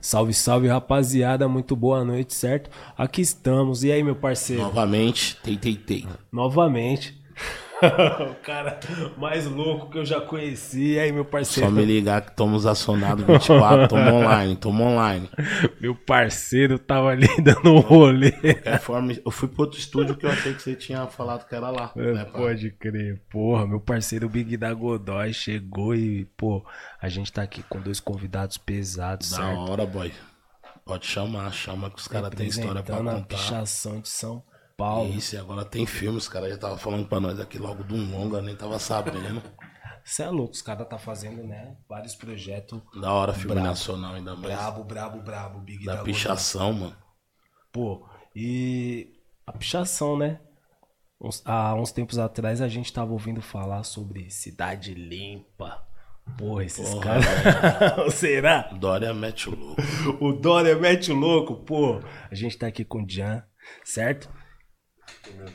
Salve, salve, rapaziada. Muito boa noite, certo? Aqui estamos. E aí, meu parceiro? Novamente, tei, tei, tei. Novamente. o cara mais louco que eu já conheci. E aí, meu parceiro? Só me ligar que estamos acionados 24, tamo online, tamo online. Meu parceiro tava ali dando um rolê. De qualquer forma, eu fui pro outro estúdio que eu achei que você tinha falado que era lá. É, né, pode crer. Porra, meu parceiro Big da Godoy chegou e, pô, a gente tá aqui com dois convidados pesados, Da certo? hora, boy. Pode chamar, chama que os caras têm história pra Representando a contar. pichação de São Paulo. Isso, e agora tem filme, os caras já estavam falando pra nós aqui logo de um longa, nem tava sabendo. Você é louco, os caras tá fazendo, né? Vários projetos. Da hora, filme Brabo. nacional ainda mais. Brabo, brabo, brabo, Big da, Da pichação, mano. Pô, e a pichação, né? Uns- há uns tempos atrás a gente tava ouvindo falar sobre cidade limpa. Porra, esses caras. Será? Dória mete o louco. O Dória mete o louco, pô. A gente tá aqui com o Jan, certo?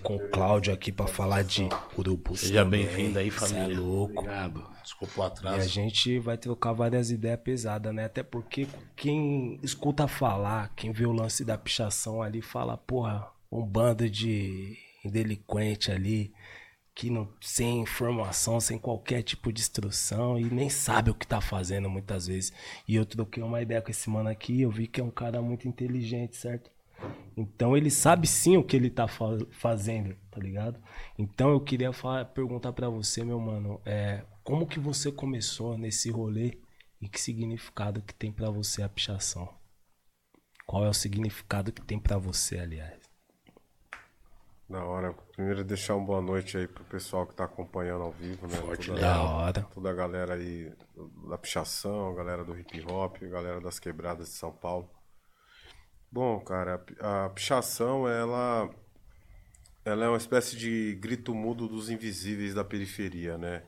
Com o Cláudio aqui pra falar de urubu. Seja bem-vindo aí, Cê família. É louco. Obrigado. Desculpa o E a atraso. gente vai trocar várias ideias pesadas, né? Até porque quem escuta falar, quem vê o lance da pichação ali, fala, porra, um bando de delinquente ali, que não sem informação, sem qualquer tipo de instrução e nem sabe o que tá fazendo muitas vezes. E eu troquei uma ideia com esse mano aqui, eu vi que é um cara muito inteligente, certo? Então ele sabe sim o que ele tá fa- fazendo, tá ligado? Então eu queria falar- perguntar pra você, meu mano, é, como que você começou nesse rolê e que significado que tem pra você a pichação? Qual é o significado que tem pra você, aliás? Da hora. Primeiro deixar uma boa noite aí pro pessoal que tá acompanhando ao vivo, né? Forte, toda, Da hora. toda a galera aí da pichação, a galera do hip hop, a galera das quebradas de São Paulo. Bom, cara, a pi- a pichação, ela ela é uma espécie de grito mudo dos invisíveis da periferia, né?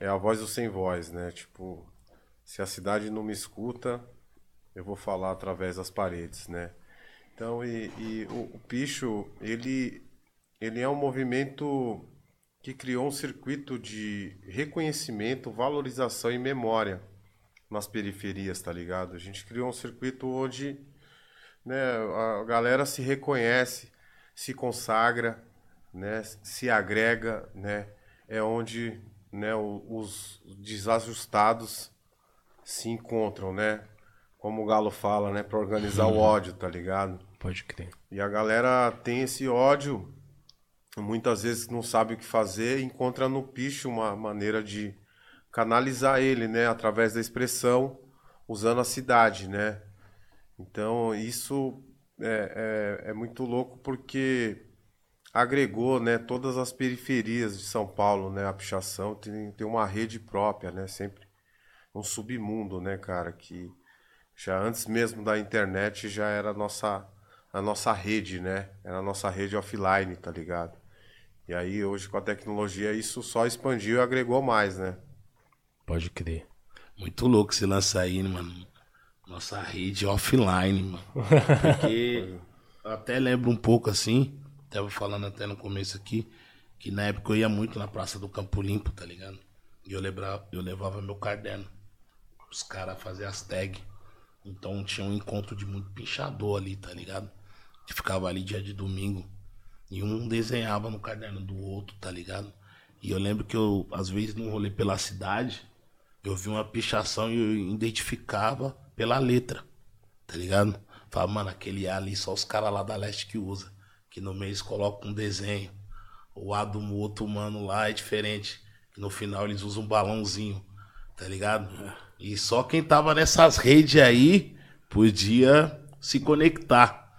É a voz do sem voz, né? Tipo, se a cidade não me escuta, eu vou falar através das paredes, né? Então, e, e o, o picho, ele, ele é um movimento que criou um circuito de reconhecimento, valorização e memória nas periferias, tá ligado? A gente criou um circuito onde né, a galera se reconhece, se consagra, né, se agrega, né, é onde né, os desajustados se encontram, né? Como o Galo fala, né, para organizar o ódio, tá ligado? Pode crer. E a galera tem esse ódio, muitas vezes não sabe o que fazer, encontra no picho uma maneira de canalizar ele, né, através da expressão, usando a cidade, né? Então isso é, é, é muito louco porque agregou, né, todas as periferias de São Paulo, né, a pichação tem, tem uma rede própria, né, sempre um submundo, né, cara, que já antes mesmo da internet já era a nossa a nossa rede, né? Era a nossa rede offline, tá ligado? E aí hoje com a tecnologia isso só expandiu e agregou mais, né? Pode crer. Muito louco esse lance aí, mano. Nossa rede offline, mano. Porque eu até lembro um pouco assim, tava falando até no começo aqui, que na época eu ia muito na Praça do Campo Limpo, tá ligado? E eu, lembra, eu levava meu caderno. Os caras faziam as tags. Então tinha um encontro de muito pinchador ali, tá ligado? Que ficava ali dia de domingo. E um desenhava no caderno do outro, tá ligado? E eu lembro que eu, às vezes, num rolê pela cidade, eu vi uma pichação e eu identificava pela letra, tá ligado? Falava, mano, aquele A ali só os caras lá da leste que usa. Que no mês coloca um desenho. O A do outro mano lá é diferente. Que no final eles usam um balãozinho, tá ligado? E só quem tava nessas redes aí podia se conectar.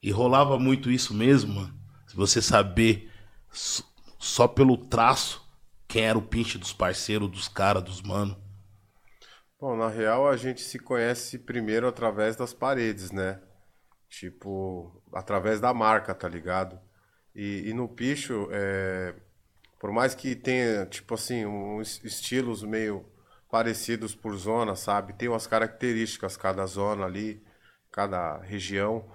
E rolava muito isso mesmo, mano. Se você saber só pelo traço quem era o pinche dos parceiros, dos caras, dos mano. Bom, na real a gente se conhece primeiro através das paredes, né? Tipo, através da marca, tá ligado? E, e no picho, é, por mais que tenha, tipo assim, uns estilos meio parecidos por zona, sabe? Tem umas características cada zona ali, cada região.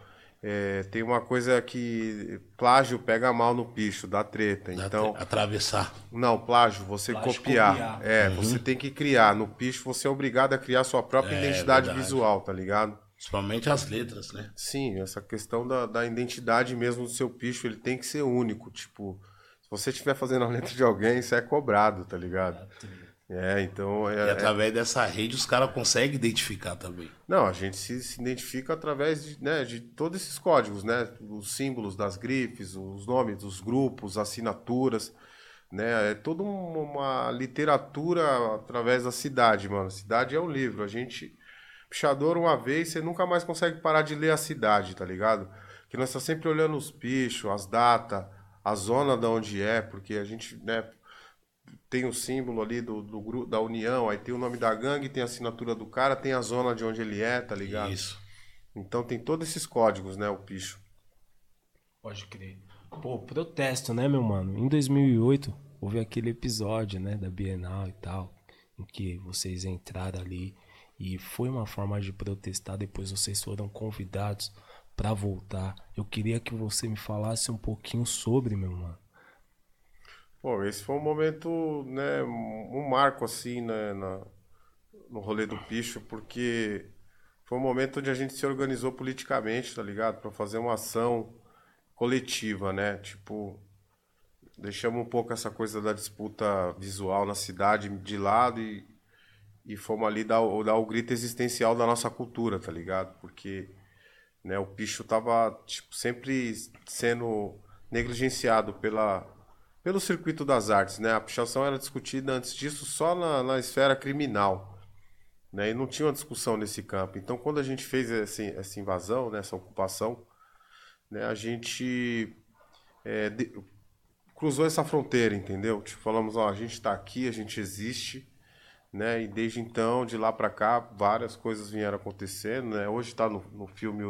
É, tem uma coisa que plágio pega mal no picho, dá treta. Dá Então, tre- Atravessar. não, plágio, você Plágio copiar. copiar. É, você tem que criar. No picho, você é obrigado a criar sua própria É, identidade verdade. visual, tá ligado? Principalmente as letras, né? Sim, essa questão da, da identidade mesmo do seu picho, ele tem que ser único. Tipo, se você estiver fazendo a letra de alguém, isso é cobrado, tá ligado? É, então. E É, é- através dessa rede os caras conseguem identificar também. Não, a gente se, se identifica através de, né, de todos esses códigos, né? Os símbolos das grifes, os nomes dos grupos, assinaturas, né? É toda um- uma literatura através da cidade, mano. Cidade é um livro. A gente, pichador, uma vez, você nunca mais consegue parar de ler a cidade, tá ligado? Que nós tá sempre olhando os pichos, as datas, a zona da onde é, porque a gente, né? Tem o símbolo ali do, do grupo da união, aí tem o nome da gangue, tem a assinatura do cara, tem a zona de onde ele é, tá ligado? Isso. Então tem todos esses códigos, né, o picho. Pode crer. Pô, protesto, né, meu mano? Em 2008, houve aquele episódio, né, da Bienal e tal, em que vocês entraram ali e foi uma forma de protestar. Depois vocês foram convidados pra voltar. Eu queria que você me falasse um pouquinho sobre, meu mano. Pô, esse foi um momento, né, um marco assim, né, na, no rolê do picho, porque foi um momento onde a gente se organizou politicamente, tá ligado? Pra fazer uma ação coletiva, né? Tipo, deixamos um pouco essa coisa da disputa visual na cidade de lado e, e fomos ali dar, dar o grito existencial da nossa cultura, tá ligado? Porque né, o picho tava tipo, sempre sendo negligenciado pela, pelo circuito das artes, né? A pichação era discutida antes disso só na, na esfera criminal, né? E não tinha uma discussão nesse campo. Então, quando a gente fez esse, essa invasão, né, essa ocupação, né, a gente é, de- cruzou essa fronteira, entendeu? Tipo, falamos, ó, a gente está aqui, a gente existe, né? E desde então, de lá para cá, várias coisas vieram acontecendo, né? Hoje está no, no filme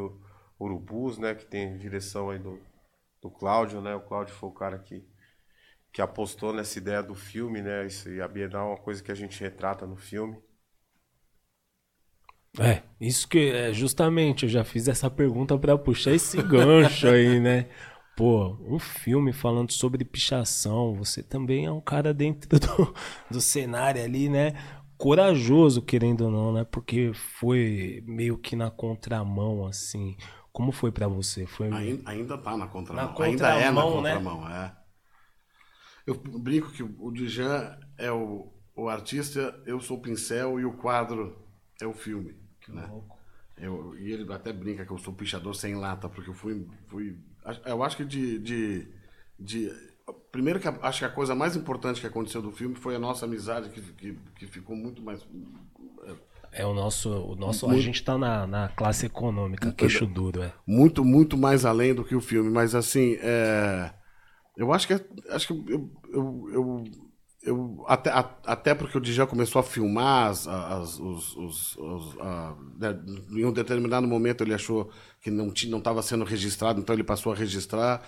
Urubus, né? Que tem direção aí do, do Cláudio, né? O Cláudio foi o cara que, que apostou nessa ideia do filme, né? Isso, e a Bienal é uma coisa que a gente retrata no filme. É, isso que é justamente eu já fiz essa pergunta pra puxar esse gancho aí, né? Pô, um filme falando sobre pichação, você também é um cara dentro do, do cenário ali, né? Corajoso, querendo ou não, né? Porque foi meio que na contramão, assim. Como foi pra você? Foi Ainda, ainda tá na contramão. Na ainda é na contramão, né? contramão, é. Eu brinco que o Djan é o, o artista, eu sou o pincel e o quadro é o filme. né? Eu, e ele até brinca que eu sou pichador sem lata, porque eu fui. fui eu acho que de. de, de primeiro que a- acho que a coisa mais importante que aconteceu do filme foi a nossa amizade, que, que, que ficou muito mais. É o nosso. O nosso a gente tá na, na classe econômica, queixo duro, é. muito, muito mais além do que o filme. Mas assim, é, eu acho que é- acho que eu, eu, eu, eu- até, a- até porque o Djan começou a filmar as, as- os, os- os- a- né, em um determinado momento ele achou que não tinha, não estava sendo registrado, então ele passou a registrar.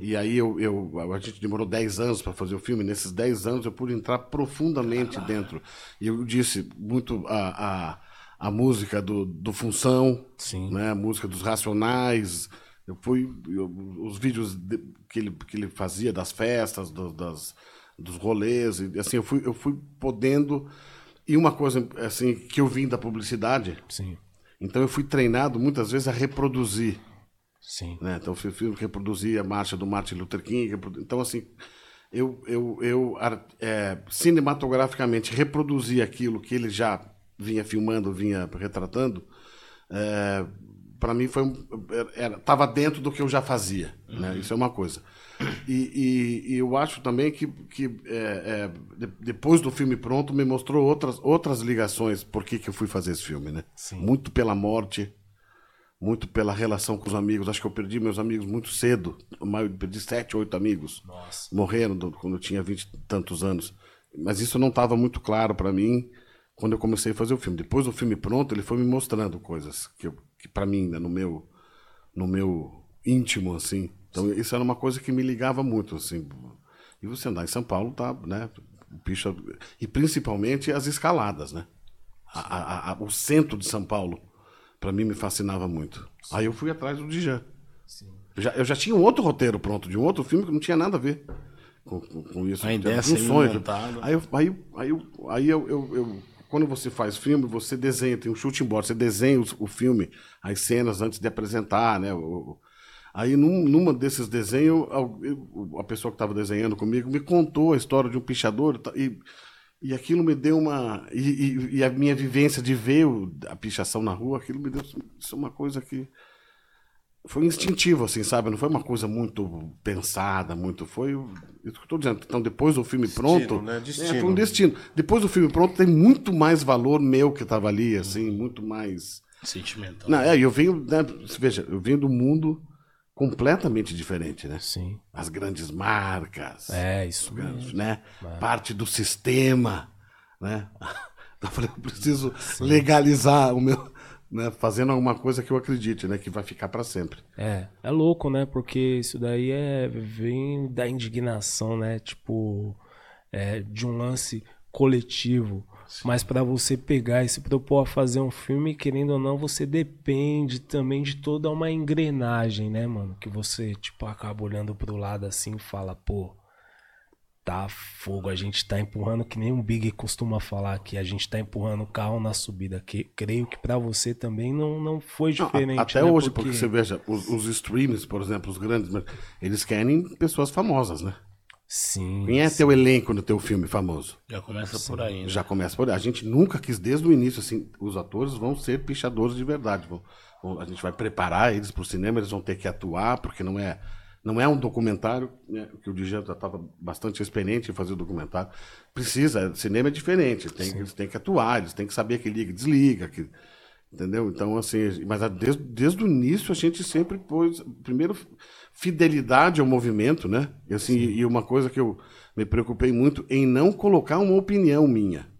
E aí eu, eu- a gente demorou 10 anos para fazer o filme. Nesses 10 anos eu pude entrar profundamente dentro. E eu disse muito a, a, a música do, do Função, Sim. né? A música dos Racionais. Eu fui eu- os vídeos de- que ele que ele fazia das festas, do- das dos rolês, e assim eu fui eu fui podendo e uma coisa assim que eu vim da publicidade, Sim, então eu fui treinado muitas vezes a reproduzir, sim. né? Então eu fui reproduzir a marcha do Martin Luther King, então assim eu eu, eu é, cinematograficamente reproduzi aquilo que ele já vinha filmando, vinha retratando. É, para mim foi um, era, tava dentro do que eu já fazia, né? Isso é uma coisa. E, e- e eu acho também que, que é, é, de- depois do filme pronto me mostrou outras outras ligações por que, que eu fui fazer esse filme, né? Muito pela morte, muito pela relação com os amigos. Acho que eu perdi meus amigos muito cedo. Eu perdi sete, oito amigos. Nossa. Morreram do- quando eu tinha vinte e tantos anos. Mas isso não estava muito claro para mim quando eu comecei a fazer o filme. Depois do filme pronto, ele foi me mostrando coisas que, eu- que para mim, né, no meu no meu íntimo assim. Então isso era uma coisa que me ligava muito assim. E você andar em São Paulo tá, né, picha e principalmente as escaladas, né? A- a- a- o centro de São Paulo para mim me fascinava muito. Aí eu fui atrás do Djan. Eu já, eu já tinha um outro roteiro pronto, de um outro filme que não tinha nada a ver com, com, com isso. Um sonho. montada. Aí, eu, aí, aí, eu, aí eu- eu- quando você faz filme, você desenha, tem um chute embora, você desenha os- o, filme, as cenas antes de apresentar, né? O- o- aí num, numa desses desenhos, eu- a pessoa que estava desenhando comigo me contou a história de um pichador tá, e, e aquilo me deu uma. E, e- e a minha vivência de ver o- a pichação na rua, aquilo me deu isso é uma coisa que foi instintivo, assim, sabe? Não foi uma coisa muito pensada, muito. Foi o- isso que eu tô dizendo. Então, depois do filme pronto. né? É, Destino. foi um destino. Depois do filme pronto, tem muito mais valor meu que tava ali, assim, muito mais. Sentimental. Não, é, eu venho, né, veja, eu venho do mundo completamente diferente, né? Sim. As grandes marcas, É, isso mesmo. né? Parte do sistema, né? Então, eu falei, eu preciso legalizar o meu, né? Fazendo alguma coisa que eu acredite, né? Que vai ficar para sempre. É, é louco, né? Porque isso daí é vem da indignação, né? Tipo, é, de um lance coletivo. Mas pra você pegar e se propor a fazer um filme, querendo ou não, você depende também de toda uma engrenagem, né, mano? Que você, tipo, acaba olhando pro lado assim e fala, pô, tá fogo, a gente tá empurrando, que nem um Big costuma falar aqui, a gente tá empurrando o carro na subida. Que, creio que pra você também não, não foi Não, a- diferente. até né? hoje, porque... você veja, os, os streamers, por exemplo, os grandes, eles querem pessoas famosas, né? Sim. Quem é teu elenco no teu filme famoso? Já começa por aí, né? Já começa por aí. A gente nunca quis, desde o início, assim, os atores vão ser pichadores de verdade. Vão- vão- a gente vai preparar eles para o cinema, eles vão ter que atuar, porque não é, não é um documentário, né, que o Djan já estava bastante experiente em fazer o documentário. Precisa, cinema é diferente, tem, eles têm que atuar, eles têm que saber que liga e desliga, que, entendeu? Então, assim, mas desde, desde o início a gente sempre pôs, primeiro, fidelidade ao movimento, né? E, assim, e uma coisa que eu me preocupei muito em não colocar uma opinião minha.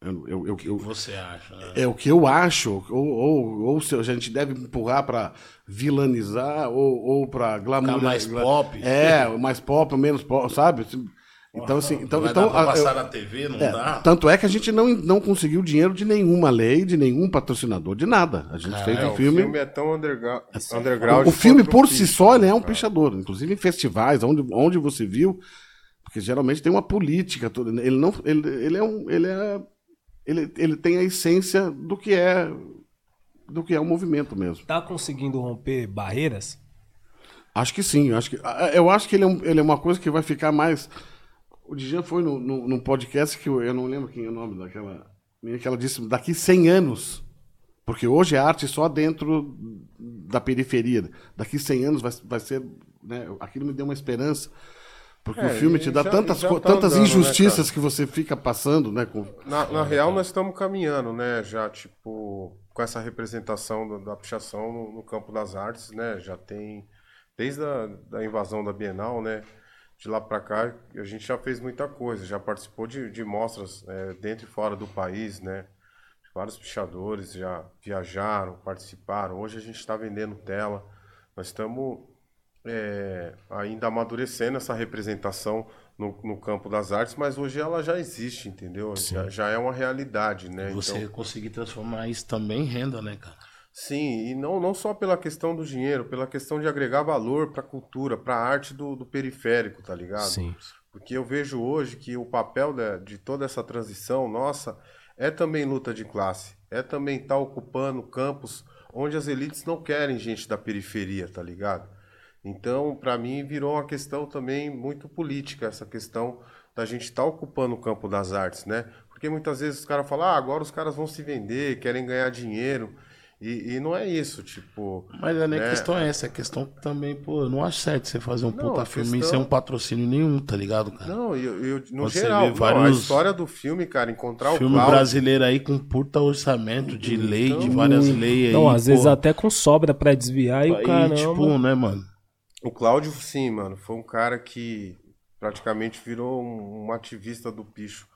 Eu, eu, eu- O que eu- você acha? né? é o que eu acho, ou, ou, ou se a gente deve empurrar para vilanizar, ou, ou para glamour. Mais gla- pop. É, mais pop, menos pop, sabe? Então, assim. Então, Vai então, passar eu- na TV, não é, dá? tanto é que a gente não, não conseguiu dinheiro de nenhuma lei, de nenhum patrocinador, de nada. A gente fez É, um o filme. filme é tão underga- underground. O filme quanto por si só ele é um pichador, inclusive em festivais, onde, onde você viu, porque geralmente tem uma política, toda, ele não, ele, ele é um, ele é, ele, ele tem a essência do que é, do que é o movimento mesmo. Tá conseguindo romper barreiras? Acho que sim, acho que, eu acho que ele é, um- ele é uma coisa que vai ficar mais. O Dijan foi no, no, num podcast que eu, eu não lembro quem é o nome daquela menina que ela disse daqui 100 anos. Porque hoje é arte só dentro da periferia. Daqui 100 anos vai, vai ser. Né, aquilo me deu uma esperança. Porque É, o filme te dá já- tantas, já tá tantas andando, né, injustiças cara? que você fica passando, né? Com, Na, na real, nós estamos caminhando, né? Já, tipo, com essa representação da, da pichação no, no campo das artes, né? Já tem, desde a da invasão da Bienal, né? De lá para cá, a gente já fez muita coisa, já participou de, de mostras é, dentro e fora do país, né? Vários pichadores já viajaram, participaram. Hoje a gente está vendendo tela. Nós estamos é, ainda amadurecendo essa representação no, no campo das artes, mas hoje ela já existe, entendeu? Já, já é uma realidade, né? Você Então, conseguir transformar isso também em renda, né, cara? sim, e não, não só pela questão do dinheiro, pela questão de agregar valor para a cultura, para a arte do, do periférico, tá ligado? Sim. Porque eu vejo hoje que o papel da- de toda essa transição nossa é também luta de classe, é também estar ocupando campos onde as elites não querem gente da periferia, tá ligado? Então, para mim, virou uma questão também muito política, essa questão da gente estar ocupando o campo das artes, né? Porque muitas vezes os caras falam, ah, agora os caras vão se vender, querem ganhar dinheiro. E, e não é isso, tipo. Mas a né? questão é essa, a questão que também, pô, eu não acho certo você fazer um Não, puta filme questão- sem um patrocínio nenhum, tá ligado, cara? Não, eu, eu- no Você geral, não, vários- a história do filme, cara, encontrar filme o Cláudio, brasileiro aí com puta orçamento de lei, de várias leis aí. Não, às vezes pô. até com sobra pra desviar e o Aí, caramba. tipo, né, mano? O Cláudio, sim, mano, foi um cara que praticamente virou um, um ativista do picho,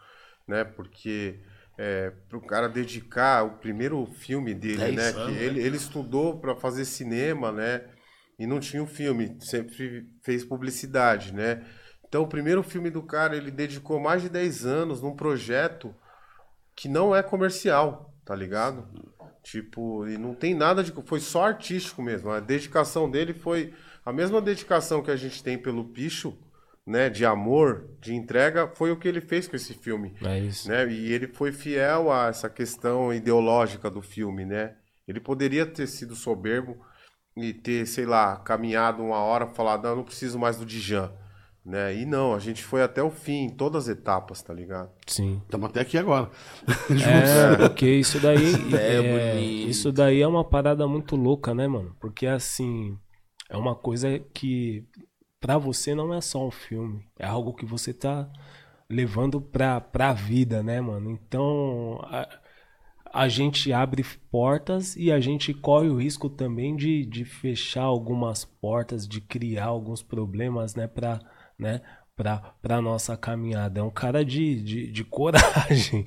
né? Porque é, pro cara dedicar o primeiro filme dele, Dez né? que ele, ele estudou para fazer cinema, né? E não tinha um filme, sempre fez publicidade, né? Então, o primeiro filme do cara, ele dedicou mais de 10 anos num projeto que não é comercial, tá ligado? Tipo, e não tem nada de. Foi só artístico mesmo. A dedicação dele foi a mesma dedicação que a gente tem pelo Picho, né? De amor, de entrega, foi o que ele fez com esse filme. É isso. Né? E ele foi fiel a essa questão ideológica do filme, né? Ele poderia ter sido soberbo e ter, sei lá, caminhado uma hora e falado, não, eu não preciso mais do Dijan. Né? E não, a gente foi até o fim, em todas as etapas, tá ligado? Sim. Estamos até aqui agora. É, porque isso daí. É, é, bonito. isso daí é uma parada muito louca, né, mano? Porque assim, é uma coisa que pra você não é só um filme. É algo que você tá levando pra, pra vida, né, mano? Então. A, a gente abre portas e a gente corre o risco também de, de fechar algumas portas, de criar alguns problemas, né, pra, né, pra, pra nossa caminhada. É um cara de, de, de coragem,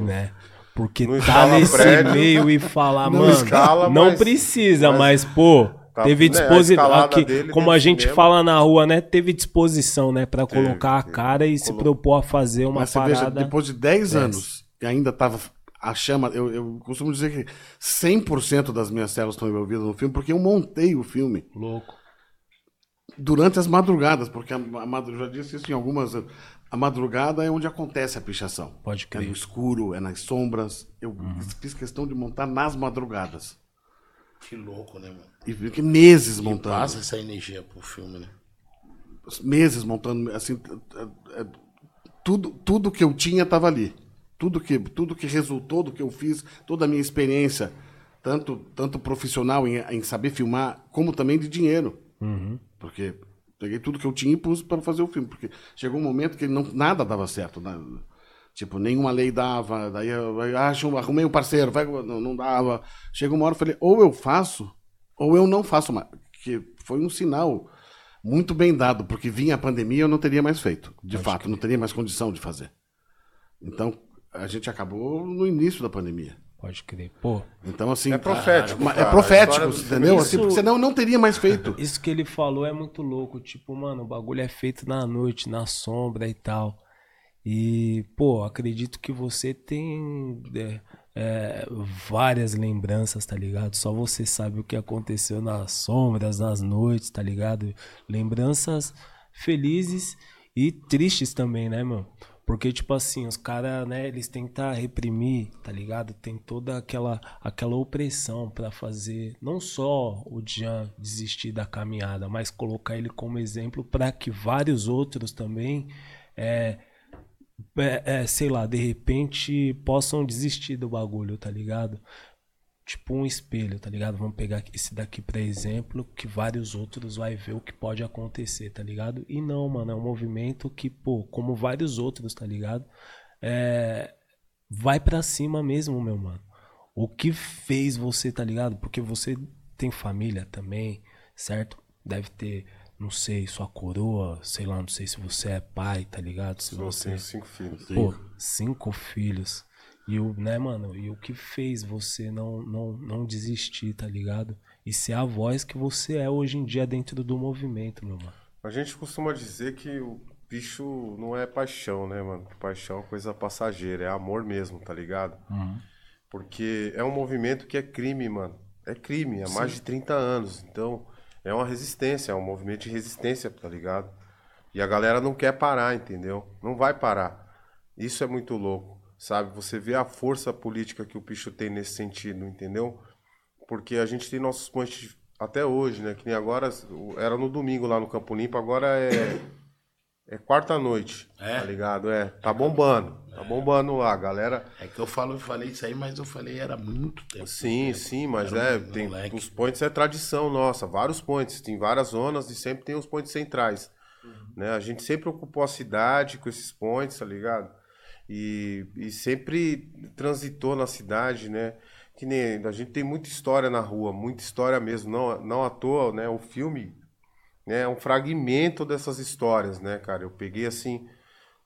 né? Porque Não tá nesse prédio. meio e falar, Não mano, escala, não mas- precisa, mas- mas, pô, Tá, teve né, a disposição, dele como a gente cinema. fala na rua, né, teve disposição, né, Teve, colocar a teve. cara e se Colocou. propor a fazer uma Mas você veja, parada. depois de 10 anos, e ainda estava a chama. Eu, eu costumo dizer que 100% das minhas células estão envolvidas no filme, porque eu montei o filme Louco. durante as madrugadas, porque a, a madru- já disse isso em algumas. A madrugada é onde acontece a pichação. Pode É crer. no escuro, é nas sombras. Eu fiz questão de montar nas madrugadas. Que louco, né, mano? E fiquei meses E montando. passa essa energia pro filme, né? meses montando assim é, tudo tudo que eu tinha estava ali tudo que tudo que resultou do que eu fiz toda a minha experiência tanto tanto profissional em, em saber filmar como também de dinheiro porque peguei tudo que eu tinha e pus para fazer o filme porque chegou um momento que não nada dava certo né? Tipo nenhuma lei dava daí eu eu acho arrumei um parceiro vai não, não dava chegou uma hora eu falei ou eu faço ou eu não faço mais que foi um sinal muito bem dado, porque vinha a pandemia eu não teria mais feito. De fato, não teria mais condição de fazer. Então, a gente acabou no início da pandemia. Pode crer. Pô, Então, assim. É profético, a- cara. É A profético, do entendeu? é Assim, isso. porque senão eu não teria mais feito. isso que ele falou é muito louco. Tipo, mano, o bagulho é feito na noite, na sombra e tal. E, pô, acredito que você tem é, é, várias lembranças, tá ligado? Só você sabe o que aconteceu nas sombras, nas noites, tá ligado? Lembranças felizes e tristes também, né, meu? Porque, tipo assim, os caras, né, eles tentam reprimir, tá ligado? Tem toda aquela, aquela opressão pra fazer, não só o Jean desistir da caminhada, mas colocar ele como exemplo pra que vários outros também, é, é, é, sei lá, de repente possam desistir do bagulho, tá ligado? Tipo um espelho, tá ligado? Vamos pegar esse daqui pra exemplo, que vários outros vai ver o que pode acontecer, tá ligado? E não, mano, é um movimento que, pô, como vários outros, tá ligado? É, vai pra cima mesmo, meu mano. O que fez você, tá ligado? Porque você tem família também, certo? Deve ter, não sei, sua coroa, sei lá, não sei se você é pai, tá ligado? Se Eu você tenho cinco filhos. Pô, cinco filhos. E o, né, mano? E o que fez você não, não, não desistir, tá ligado? E ser a voz que você é hoje em dia dentro do movimento, meu mano. A gente costuma dizer que o bicho não é paixão, né, mano? Paixão é coisa passageira, é amor mesmo, tá ligado? Porque é um movimento que é crime, mano. É crime, há mais de 30 anos. Então, é uma resistência, é um movimento de resistência, tá ligado? E a galera não quer parar, entendeu? Não vai parar. Isso é muito louco, sabe? Você vê a força política que o bicho tem nesse sentido, entendeu? Porque a gente tem nossos pontos até hoje, né? Que nem agora, era no domingo lá no Campo Limpo, agora é, é quarta-noite, É? tá ligado? É, tá bombando, tá bombando lá, galera... É que eu falo, eu falei isso aí, mas eu falei era muito tempo. Sim, sim, mas Era é, um tem, moleque. os points é tradição nossa, vários points, tem várias zonas e sempre tem os points centrais, Uhum. né? A gente sempre ocupou a cidade com esses points, tá ligado? E, e sempre transitou na cidade, né? Que nem a gente tem muita história na rua, muita história mesmo, não, não à toa, né? O filme né, é um fragmento dessas histórias, né, cara? Eu peguei assim,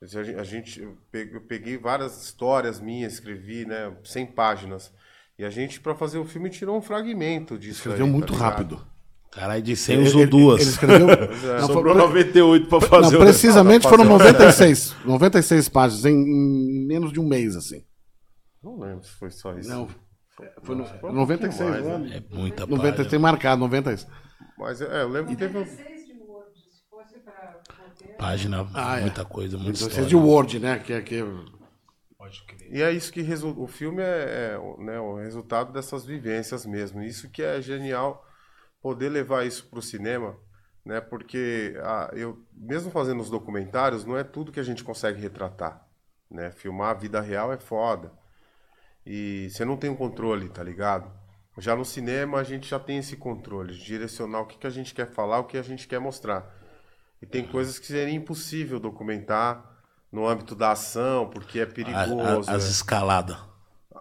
a gente, eu peguei, várias histórias minhas, escrevi, né, 100 páginas. E a gente, pra fazer o filme, tirou um fragmento disso. Escreveu aí, muito tá rápido. Caralho, de 100 Ele- usou duas. Ele escreveu. é. Não, Sobrou foi- 98 pra não, fazer o precisamente foram fazer o- 96. 96 páginas em, em menos de um mês, assim. Não lembro se foi só isso. Não. Foi no, 96, mais, né? né? É muita 90, palha. tem marcado, 96. Mas é, eu lembro que teve um. 16 de Word, se fosse para roteiro. Página, Ah, é. muita coisa, muita Então, história. é de Word, né? Que, é- que, é- Pode crer. E é isso que resu... o filme é, é, o- né, o resultado dessas vivências mesmo. Isso que é genial poder levar isso para o cinema, né? Porque ah, eu mesmo fazendo os documentários não é tudo que a gente consegue retratar, né? Filmar a vida real é foda e você não tem um controle, tá ligado? Já no cinema a gente já tem esse controle de direcionar o que, que a gente quer falar, o que a gente quer mostrar. E tem coisas que seria impossível documentar no âmbito da ação, porque é A- perigoso. a- as é. escaladas.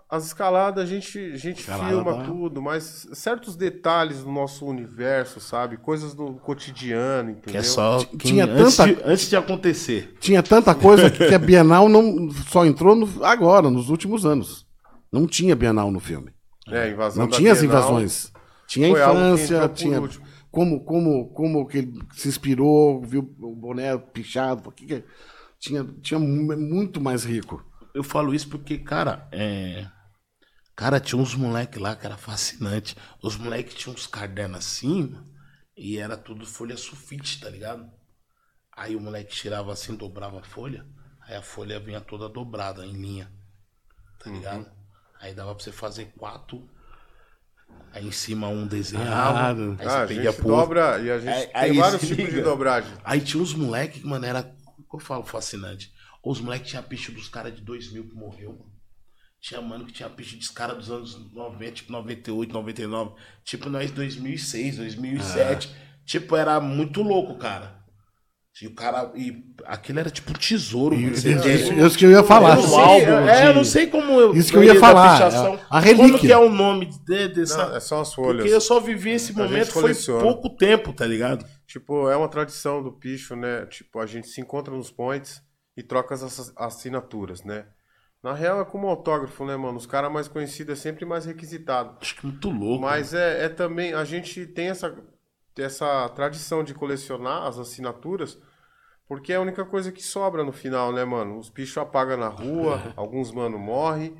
As escaladas a gente, a gente Escalada filma tá- tudo, mas certos detalhes do nosso universo, sabe? Coisas do cotidiano, entendeu? Que é só. quem- Tinha antes, tanta- de, antes de acontecer. tinha tanta coisa que a Bienal não só entrou no- agora, nos últimos anos. Não tinha Bienal no filme. É, a invasão Não da tinha as Bienal invasões. Tinha a infância, tinha último. Como, como, como que ele se inspirou, viu o boné pichado. o que que- tinha, tinha mu- muito mais rico. Eu falo isso porque, cara, é. Cara, tinha uns moleque lá que era fascinante. Os moleques tinham uns cadernos assim e era tudo folha sulfite, tá ligado? Aí o moleque tirava assim, dobrava a folha, aí a folha vinha toda dobrada em linha, tá ligado? Aí dava pra você fazer quatro, aí em cima um desenhava, Ah, aí você Ah, a pedia gente dobra e a gente Aí- tem aí vários tipos de dobragem. Aí tinha uns moleques que, mano, era. o que eu falo fascinante? Os moleques tinham picho dos caras de 2000 que morreu, mano. Tinha mano que tinha picho dos caras dos anos 90, tipo 98, 99. Tipo nós 2006, 2007. Tipo, era muito louco, cara. E o cara. E aquilo era tipo um tesouro, mano. Isso, isso- isso que eu ia falar. eu não Um sei, álbum é, de- eu não sei como eu. Isso que eu ia falar, pichação. a- relíquia. Como que é o nome de, dessa. Não, é só as folhas. Porque eu só vivi esse A momento, foi pouco tempo, tá ligado? Tipo, é uma tradição do picho, né? Tipo, a gente se encontra nos points e troca as ass- assinaturas, né? Na real é como autógrafo, né, mano? Os caras mais conhecidos é sempre mais requisitado. Acho que muito louco. Mas é, é também, a gente tem essa, essa tradição de colecionar as assinaturas, porque é a única coisa que sobra no final, né, mano? Os bichos apagam na rua, alguns mano morrem,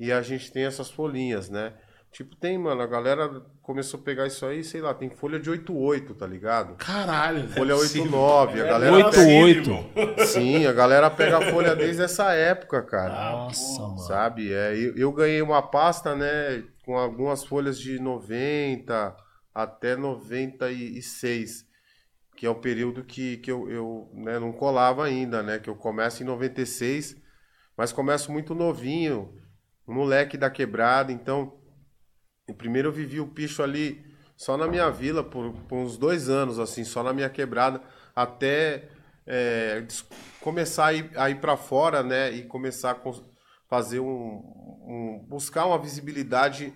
e a gente tem essas folhinhas, né? Tipo, tem, mano, a galera começou a pegar isso aí, sei lá, tem folha de 88, tá ligado? Caralho? Folha Não é possível. 89, a galera 88. pega- Sim, a galera pega a folha desde essa época, cara. Nossa, mano. Sabe? É, eu, eu ganhei uma pasta, né, com algumas folhas de 90 até 96, que é o período que, que eu, eu né, não colava ainda, né? Que eu começo em 96, mas começo muito novinho, um moleque da quebrada, então. e Primeiro eu vivi o picho ali só na minha vila por, por uns dois anos, assim, só na minha quebrada, até é, começar a ir, ir para fora, né, e começar a fazer um, um- buscar uma visibilidade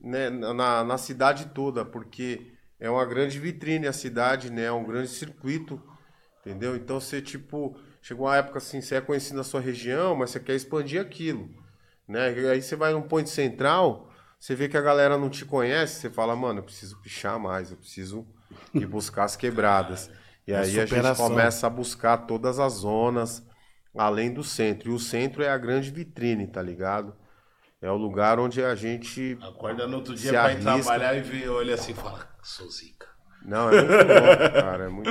né, na, na cidade toda, porque é uma grande vitrine a cidade, né, é um grande circuito, entendeu? Então você tipo chegou uma época assim, você é conhecido na sua região, mas você quer expandir aquilo, né? E aí você vai num ponto central, você vê que a galera não te conhece, você fala, mano, eu preciso pichar mais, eu preciso ir buscar as quebradas. E A aí a gente começa a buscar todas as zonas além do centro. E o centro é a grande vitrine, tá ligado? É o lugar onde a gente. Acorda no outro dia Se pra ir arrisca. trabalhar e ver, olha assim e fala, sou zica. Não, é muito louco, cara. É muito,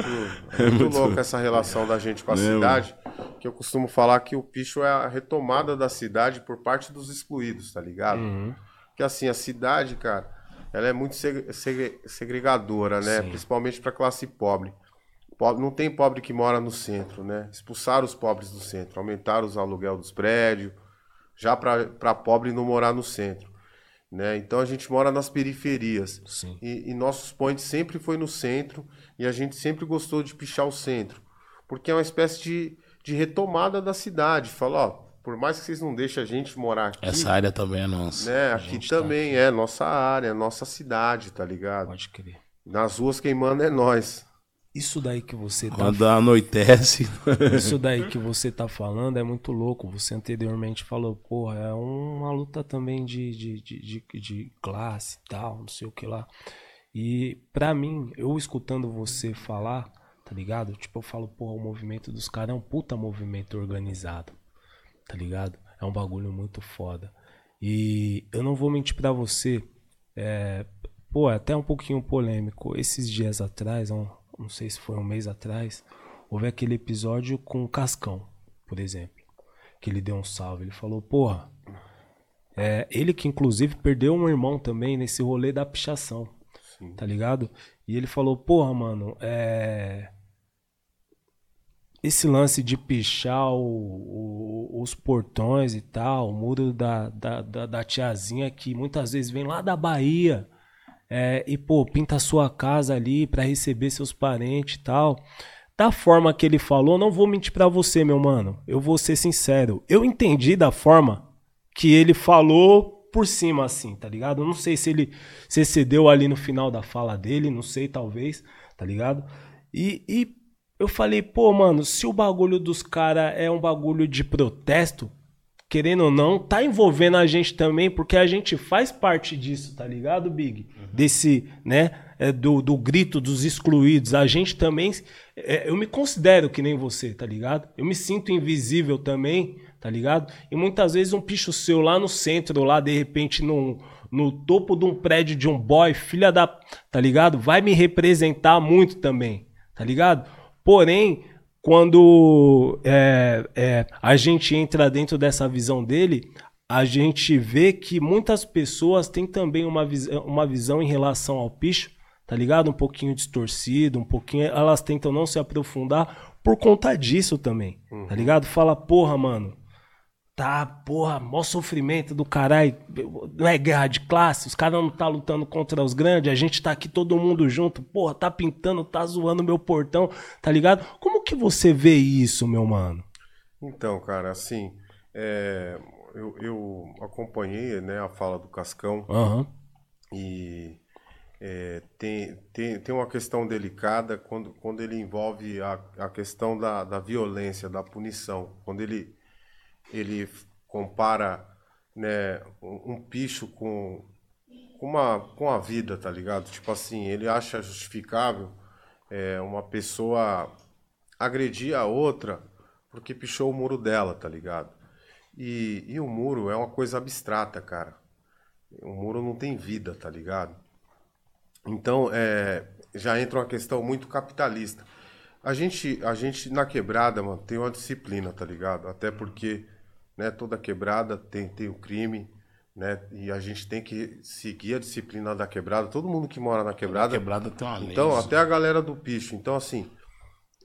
é muito louco essa relação da gente com a cidade. Que eu costumo falar que o picho é a retomada da cidade por parte dos excluídos, tá ligado? Porque assim, a cidade, cara, ela é muito seg- segre- segregadora, né? Principalmente pra classe pobre. Pobre- Não tem pobre que mora no centro, né? Expulsaram os pobres do centro, aumentaram os aluguel dos prédios, já para pobre não morar no centro. Né? Então a gente mora nas periferias. E, e nossos points sempre foi no centro e a gente sempre gostou de pichar o centro. Porque é uma espécie de, de retomada da cidade. Fala, ó, por mais que vocês não deixem a gente morar aqui, Essa área também é nossa. né? Aqui tá também é nossa área, nossa cidade, tá ligado? Pode crer. Nas ruas quem manda é nós. Isso daí que você tá Quando anoitece. Isso daí que você tá falando é muito louco. Você anteriormente falou, porra, é uma luta também de, de, de, de, de classe e tal, não sei o que lá. E pra mim, eu escutando você falar, tá ligado? Tipo, eu falo, porra, o movimento dos caras é um puta movimento organizado, tá ligado? É um bagulho muito foda. E eu não vou mentir pra você, é, pô, é até um pouquinho polêmico. Esses dias atrás, um- não sei se foi um mês atrás, houve aquele episódio com o Cascão, por exemplo, que ele deu um salve. Ele falou, porra, é, ele que inclusive perdeu um irmão também nesse rolê da pichação, tá ligado? E ele falou, porra, mano, é esse lance de pichar o- o- os portões e tal, o muro da, da, da, da tiazinha que muitas vezes vem lá da Bahia é, e, pô, pinta a sua casa ali pra receber seus parentes e tal. Da forma que ele falou, não vou mentir pra você, meu mano. Eu vou ser sincero. Eu entendi da forma que ele falou por cima, assim, tá ligado? Não sei se ele se excedeu ali no final da fala dele, não sei, talvez, tá ligado? E, e eu falei, pô, mano, se o bagulho dos caras é um bagulho de protesto, querendo ou não, tá envolvendo a gente também, porque a gente faz parte disso, tá ligado, Big? Desse, né, é, do, do grito dos excluídos. A gente também, é, eu me considero que nem você, tá ligado? Eu me sinto invisível também, tá ligado? E muitas vezes um picho seu lá no centro, lá de repente no, no topo de um prédio de um boy, filha da, tá ligado? Vai me representar muito também, tá ligado? Porém, quando é, é, a gente entra dentro dessa visão dele, a gente vê que muitas pessoas têm também uma, vis uma visão em relação ao picho, tá ligado? Um pouquinho distorcido, um pouquinho. Elas tentam não se aprofundar por conta disso também, tá ligado? Fala, porra, mano. Tá, porra, mó sofrimento do caralho. Não é guerra de classe, os caras não tá lutando contra os grandes, a gente tá aqui todo mundo junto, porra, tá pintando, tá zoando meu portão, tá ligado? Como que você vê isso, meu mano? Então, cara, assim, é, eu, eu acompanhei né, a fala do Cascão Aham. e é, tem, tem, tem uma questão delicada quando, quando ele envolve a, a questão da, da violência, da punição. Quando ele, ele compara né, um, picho com, com, uma, com a vida, tá ligado? Tipo assim, ele acha justificável é, uma pessoa agredir a outra porque pichou o muro dela, tá ligado? E, e o muro é uma coisa abstrata, cara. O muro não tem vida, tá ligado? Então, é, já entra uma questão muito capitalista. A gente, a gente na quebrada, mano, tem uma disciplina, tá ligado? Até porque, né, toda quebrada tem, tem o crime, né? E a gente tem que seguir a disciplina da quebrada. Todo mundo que mora na quebrada. Quebrada tem uma lei. Então, até a galera do picho. Então, assim,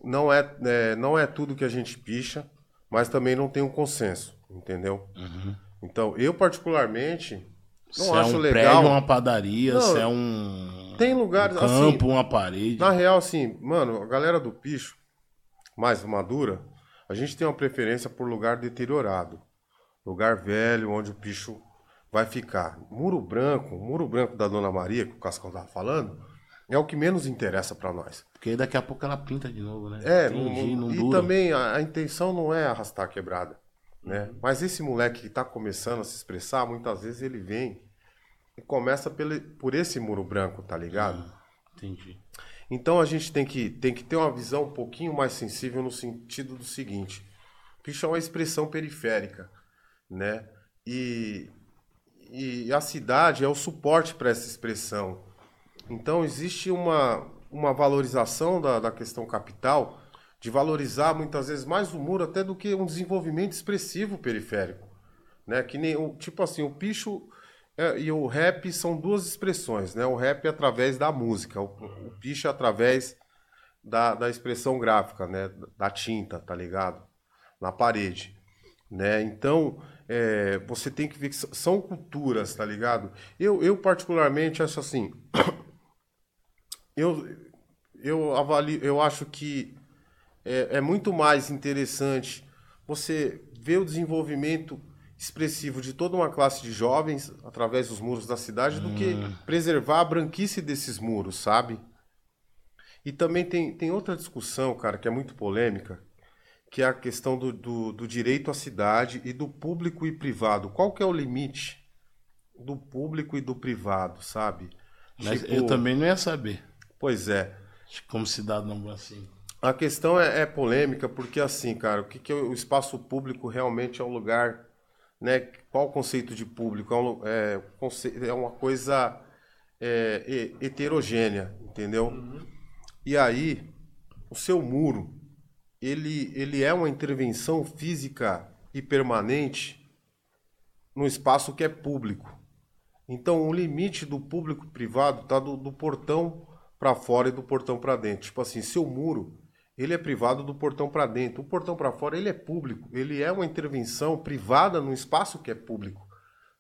não é, é, não é tudo que a gente picha, mas também não tem um consenso, entendeu? Então, eu particularmente não se é acho um legal. prédio, uma padaria, Não, se é um, Tem lugares um assim. campo, uma parede. Na real, assim, mano, a galera do picho, mais madura, a gente tem uma preferência por lugar deteriorado. Lugar velho, onde o picho vai ficar. Muro branco, muro branco da Dona Maria, que o Cascão tava falando, é o que menos interessa pra nós. Porque daqui a pouco ela pinta de novo, né? É, não- não e dura. também a, a intenção não é arrastar a quebrada, né? Mas esse moleque que tá começando a se expressar, muitas vezes ele vem e começa pelo, por esse muro branco, tá ligado? Entendi. Então a gente tem que, tem que ter uma visão um pouquinho mais sensível no sentido do seguinte: picho é uma expressão periférica, né? E, e a cidade é o suporte para essa expressão. Então existe uma, uma valorização da, da questão capital, de valorizar muitas vezes mais o muro até do que um desenvolvimento expressivo periférico. Né? Que nem, o- tipo assim, o picho é, e o rap são duas expressões, né? O rap é através da música, o, o picho é através da, da expressão gráfica, né? Da tinta, tá ligado? Na parede, né? Então, é, você tem que ver que são culturas, tá ligado? Eu, eu particularmente acho assim, eu, eu avalio, eu acho que é, é muito mais interessante você ver o desenvolvimento expressivo de toda uma classe de jovens através dos muros da cidade do que preservar a branquice desses muros, sabe? E também tem, tem outra discussão, cara, que é muito polêmica, que é a questão do, do, do direito à cidade e do público e privado. Qual que é o limite do público e do privado, sabe? Mas Tipo, eu também não ia saber. Pois é. Como cidadão assim. A questão é, é polêmica porque assim, cara, o que, que é o espaço público realmente é um lugar né? Qual o conceito de público? É, um, é, é uma coisa é, he- heterogênea, entendeu? E aí, o seu muro, ele, ele é uma intervenção física e permanente no espaço que é público. Então, o limite do público privado está do, do portão para fora e do portão para dentro. Tipo assim, seu muro, ele é privado do portão para dentro. O portão para fora, ele é público. Ele é uma intervenção privada no espaço que é público,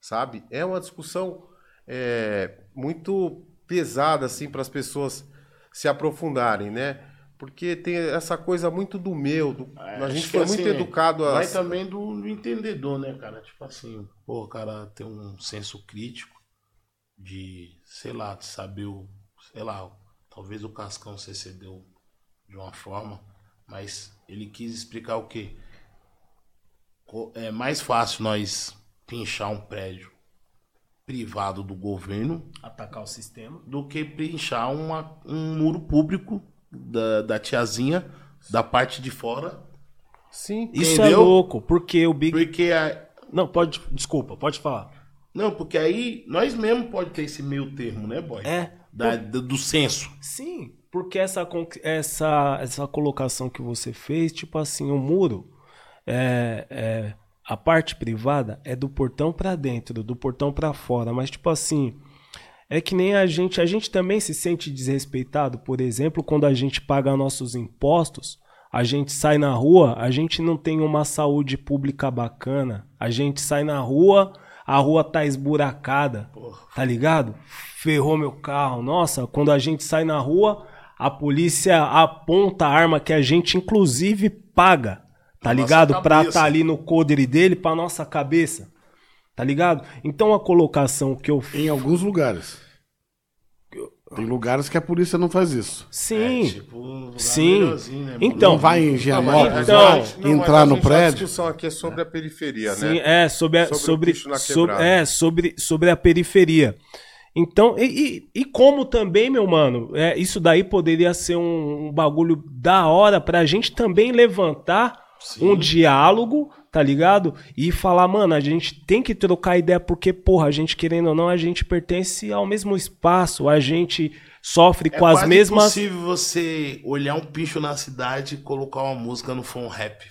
sabe? É uma discussão é, muito pesada assim para as pessoas se aprofundarem, né? Porque tem essa coisa muito do meu, do- a gente que, foi muito assim, educado a Vai também do, do entendedor, né, cara? Tipo assim, pô, o cara tem um senso crítico de, sei lá, de saber o. Sei lá, talvez o Cascão se cedeu de uma forma, mas ele quis explicar o quê? É mais fácil nós pinchar um prédio privado do governo Atacar o sistema. do que pinchar uma, um muro público da, da tiazinha da parte de fora. Sim, Isso é Entendeu? louco, porque o Big. Porque a, Não, pode. Desculpa, pode falar. Não, porque aí nós mesmo pode ter esse meio termo, né, boy? É. Da, do, do senso. Sim, porque essa, essa, essa colocação que você fez, tipo assim, o muro, é, é, a parte privada é do portão pra dentro, do portão pra fora, mas tipo assim, é que nem a gente, a gente também se sente desrespeitado, por exemplo, quando a gente paga nossos impostos, a gente sai na rua, a gente não tem uma saúde pública bacana, a gente sai na rua, a rua tá esburacada, tá ligado? Ferrou meu carro. Nossa, quando a gente sai na rua, a polícia aponta a arma que a gente inclusive paga, tá ligado? Pra cabeça. tá ali no codere dele, pra nossa cabeça. Tá ligado? Então a colocação que eu Em alguns lugares. Tem lugares que a polícia não faz isso. Sim. Tipo, um lugar Sim. né, Então, Não vai em Gianópolis, Então, não, entrar no gente- A prédio. discussão aqui é sobre a periferia, Sim, né? é, sobre a, Sobre sobre, sobre, é, sobre, sobre a periferia. Então, e, e, e como também, meu mano, é, isso daí poderia ser um, um bagulho da hora pra gente também levantar um diálogo, tá ligado? E falar, mano, a gente tem que trocar ideia, porque, porra, a gente, querendo ou não, a gente pertence ao mesmo espaço, a gente sofre É com as mesmas. impossível você olhar um pincho na cidade e colocar uma música no phone rap.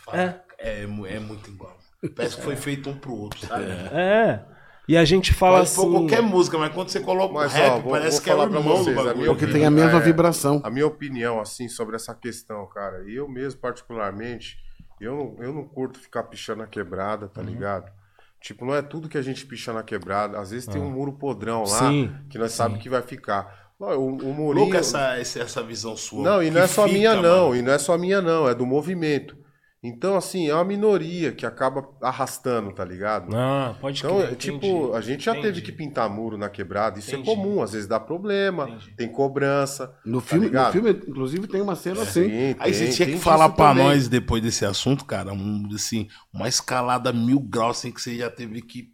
É. mu- é muito igual. Parece que foi feito um pro outro, sabe? É. E a gente fala Pode assim. qualquer música, mas quando você coloca Mas, o rap, ó, vou- parece vou que é o irmão vocês, do a bagulho. Porque tem a mesma É, vibração. A minha opinião, assim, sobre essa questão, cara, e eu mesmo, particularmente, eu não, eu não curto ficar pichando a quebrada, Uhum. tá ligado? Tipo, não é tudo que a gente picha na quebrada. Às vezes tem um muro podrão lá Ah. Sim, que nós sabemos que vai ficar. O, o murinho. Louco essa, essa, visão sua. Não, e não é só fita, minha, não. mano. E não é só minha, não. É do movimento. Então, assim, é uma minoria que acaba arrastando, tá ligado? Ah, pode Então, crer, é, tipo, entendi, a gente já teve entendi. que pintar muro na quebrada. Isso Entendi. é comum, às vezes dá problema, Entendi. tem cobrança. No tá filme, no filme, inclusive, tem uma cena assim. Sim, Aí você tem- tinha tem que falar também. nós, depois desse assunto, cara, um, assim, uma escalada mil graus, assim, que você já teve que,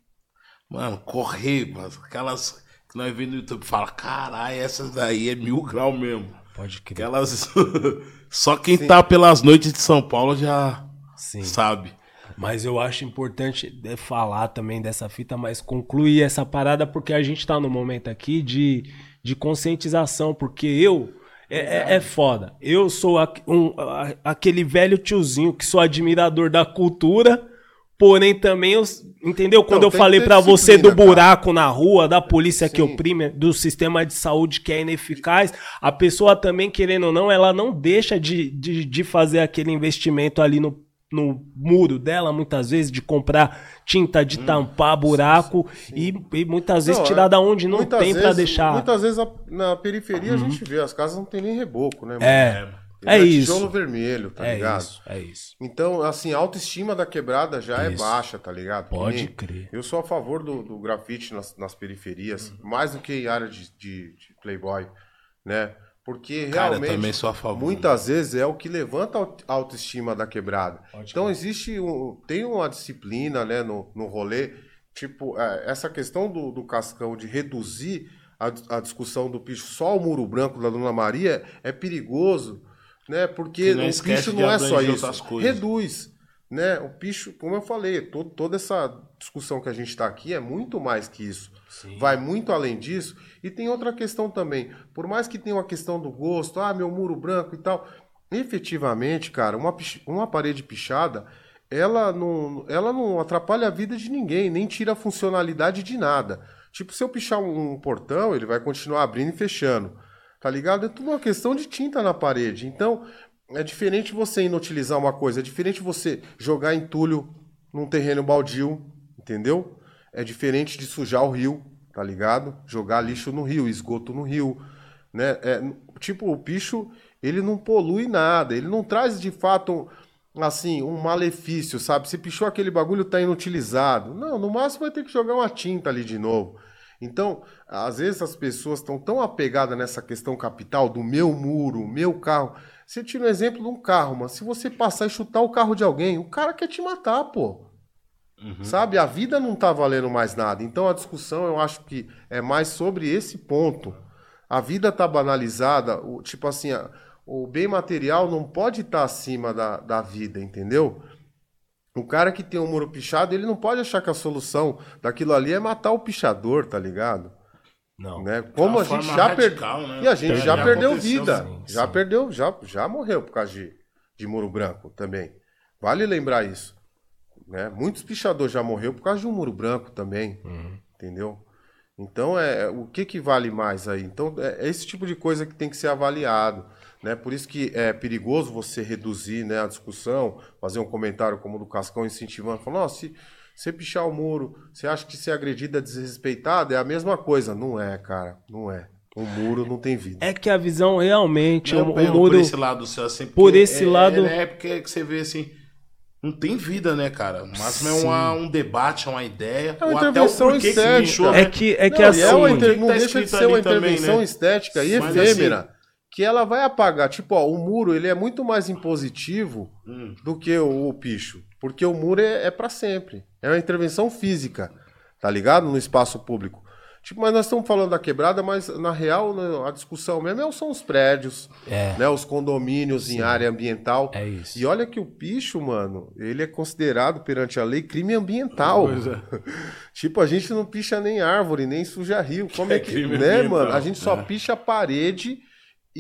mano, correr, mano, aquelas que nós vemos no YouTube, fala, caralho, essas daí é mil graus mesmo. Pode crer. Aquelas, só quem tá pelas noites de São Paulo já Sim. sabe. Mas eu acho importante falar também dessa fita, mas concluir essa parada, porque a gente tá no momento aqui de, de conscientização, porque eu. É, é, é foda. Eu sou a- um- a- aquele velho tiozinho que sou admirador da cultura, porém também eu. Entendeu? Quando Não, eu falei que pra você do disciplina, cara. buraco na rua, da polícia que Sim. oprime, do sistema de saúde que é ineficaz, a pessoa também, querendo ou não, ela não deixa de, de, de fazer aquele investimento ali no, no muro dela, muitas vezes, de comprar tinta, de tampar buraco e, e muitas vezes Hum. Não, tirar é- da onde não tem pra vezes- deixar. Uhum. Muitas vezes a- na periferia a gente vê, as casas não tem nem reboco, né? mano? É, Tem é tijolo isso. vermelho, tá É ligado? isso, é isso. Então, assim, a autoestima da quebrada já é Isso. baixa, tá ligado? Pode nem- crer. Eu sou a favor do, do grafite nas, nas periferias, Uhum. mais do que em área de, de- de playboy, né? Porque Cara, realmente, muitas vezes é o que levanta a aut- a autoestima da quebrada. Pode então crer. existe um, tem uma disciplina, né, no, no rolê, tipo, é, essa questão do, do Cascão de reduzir a, a discussão do picho só ao muro branco da Dona Maria é perigoso, né? Porque não o picho de não é só isso. Reduz. né? O picho, como eu falei, to- toda essa discussão que a gente está aqui é muito mais que isso. Vai muito além disso. E tem outra questão também. Por mais que tenha uma questão do gosto, ah, meu muro branco e tal. Efetivamente, cara, uma, uma parede pichada, ela não, ela não atrapalha a vida de ninguém, nem tira a funcionalidade de nada. Tipo, se eu pichar um, um portão, ele vai continuar abrindo e fechando. Tá ligado? É tudo uma questão de tinta na parede. Então, é diferente você inutilizar uma coisa, é diferente você jogar entulho num terreno baldio, entendeu? É diferente de sujar o rio, tá ligado? Jogar lixo no rio, esgoto no rio, né? É, tipo, o picho, ele não polui nada, ele não traz de fato assim, um malefício, sabe? Se pichou aquele bagulho, tá inutilizado. Não, no máximo vai ter que jogar uma tinta ali de novo. Então, às vezes as pessoas estão tão apegadas nessa questão capital do meu muro, meu carro. Você tira um exemplo de um carro, mas se você passar e chutar o carro de alguém, o cara quer te matar, pô. Sabe? A vida não tá valendo mais nada. Então a discussão eu acho que é mais sobre esse ponto. A vida tá banalizada, o, tipo assim, a- o bem material não pode estar acima da, da vida, entendeu? O cara que tem um muro pichado, ele não pode achar que a solução daquilo ali é matar o pichador, tá ligado? Não. Né? Como uma a gente já perdeu. né? E a gente já, Já perdeu vida. sim, já sim. perdeu, já, já morreu por causa de, de muro branco também. Vale lembrar isso. Né? Muitos pichadores já morreu por causa de um muro branco também. Uhum. Entendeu? Então, é, o que, que vale mais aí? Então, é, é esse tipo de coisa que tem que ser avaliado. Né? Por isso que é perigoso você reduzir né, a discussão, fazer um comentário como o do Cascão incentivando, falando, "Ó, se você pichar o muro, você acha que ser agredido é desrespeitado? É a mesma coisa. Não é, cara. Não é. O muro não tem vida. É que a visão realmente, Não, o, o muro... Por esse lado assim, Por esse é, lado- É, é porque que você vê assim. Não tem vida, né, cara? O máximo é uma- um debate, é uma ideia. É uma ou até o intervenção porquê que estética. É né? que, é que Não, assim... e é uma inter- que não tá deixa de escrito ser uma ali também, intervenção né? estética e Mas efêmera. Que ela vai apagar. Tipo, ó, o muro ele é muito mais impositivo Hum. do que o, o picho. Porque o muro é, é para sempre. É uma intervenção física, tá ligado? No espaço público. Tipo, mas nós estamos falando da quebrada, mas na real né, a discussão mesmo é- são os prédios, É. né, os condomínios em área ambiental. É isso. E olha que o picho, mano, ele é considerado perante a lei crime ambiental. tipo, a gente não picha nem árvore, nem suja rio. Como é, É que, crime né, ambiental, mano? A gente só é. picha a parede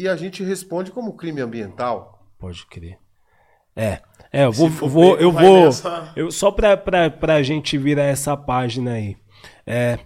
e a gente responde como crime ambiental. Pode crer. É. É, eu vou. Vou eu vou. nessa- Eu, só pra, pra, pra gente virar essa página aí. É.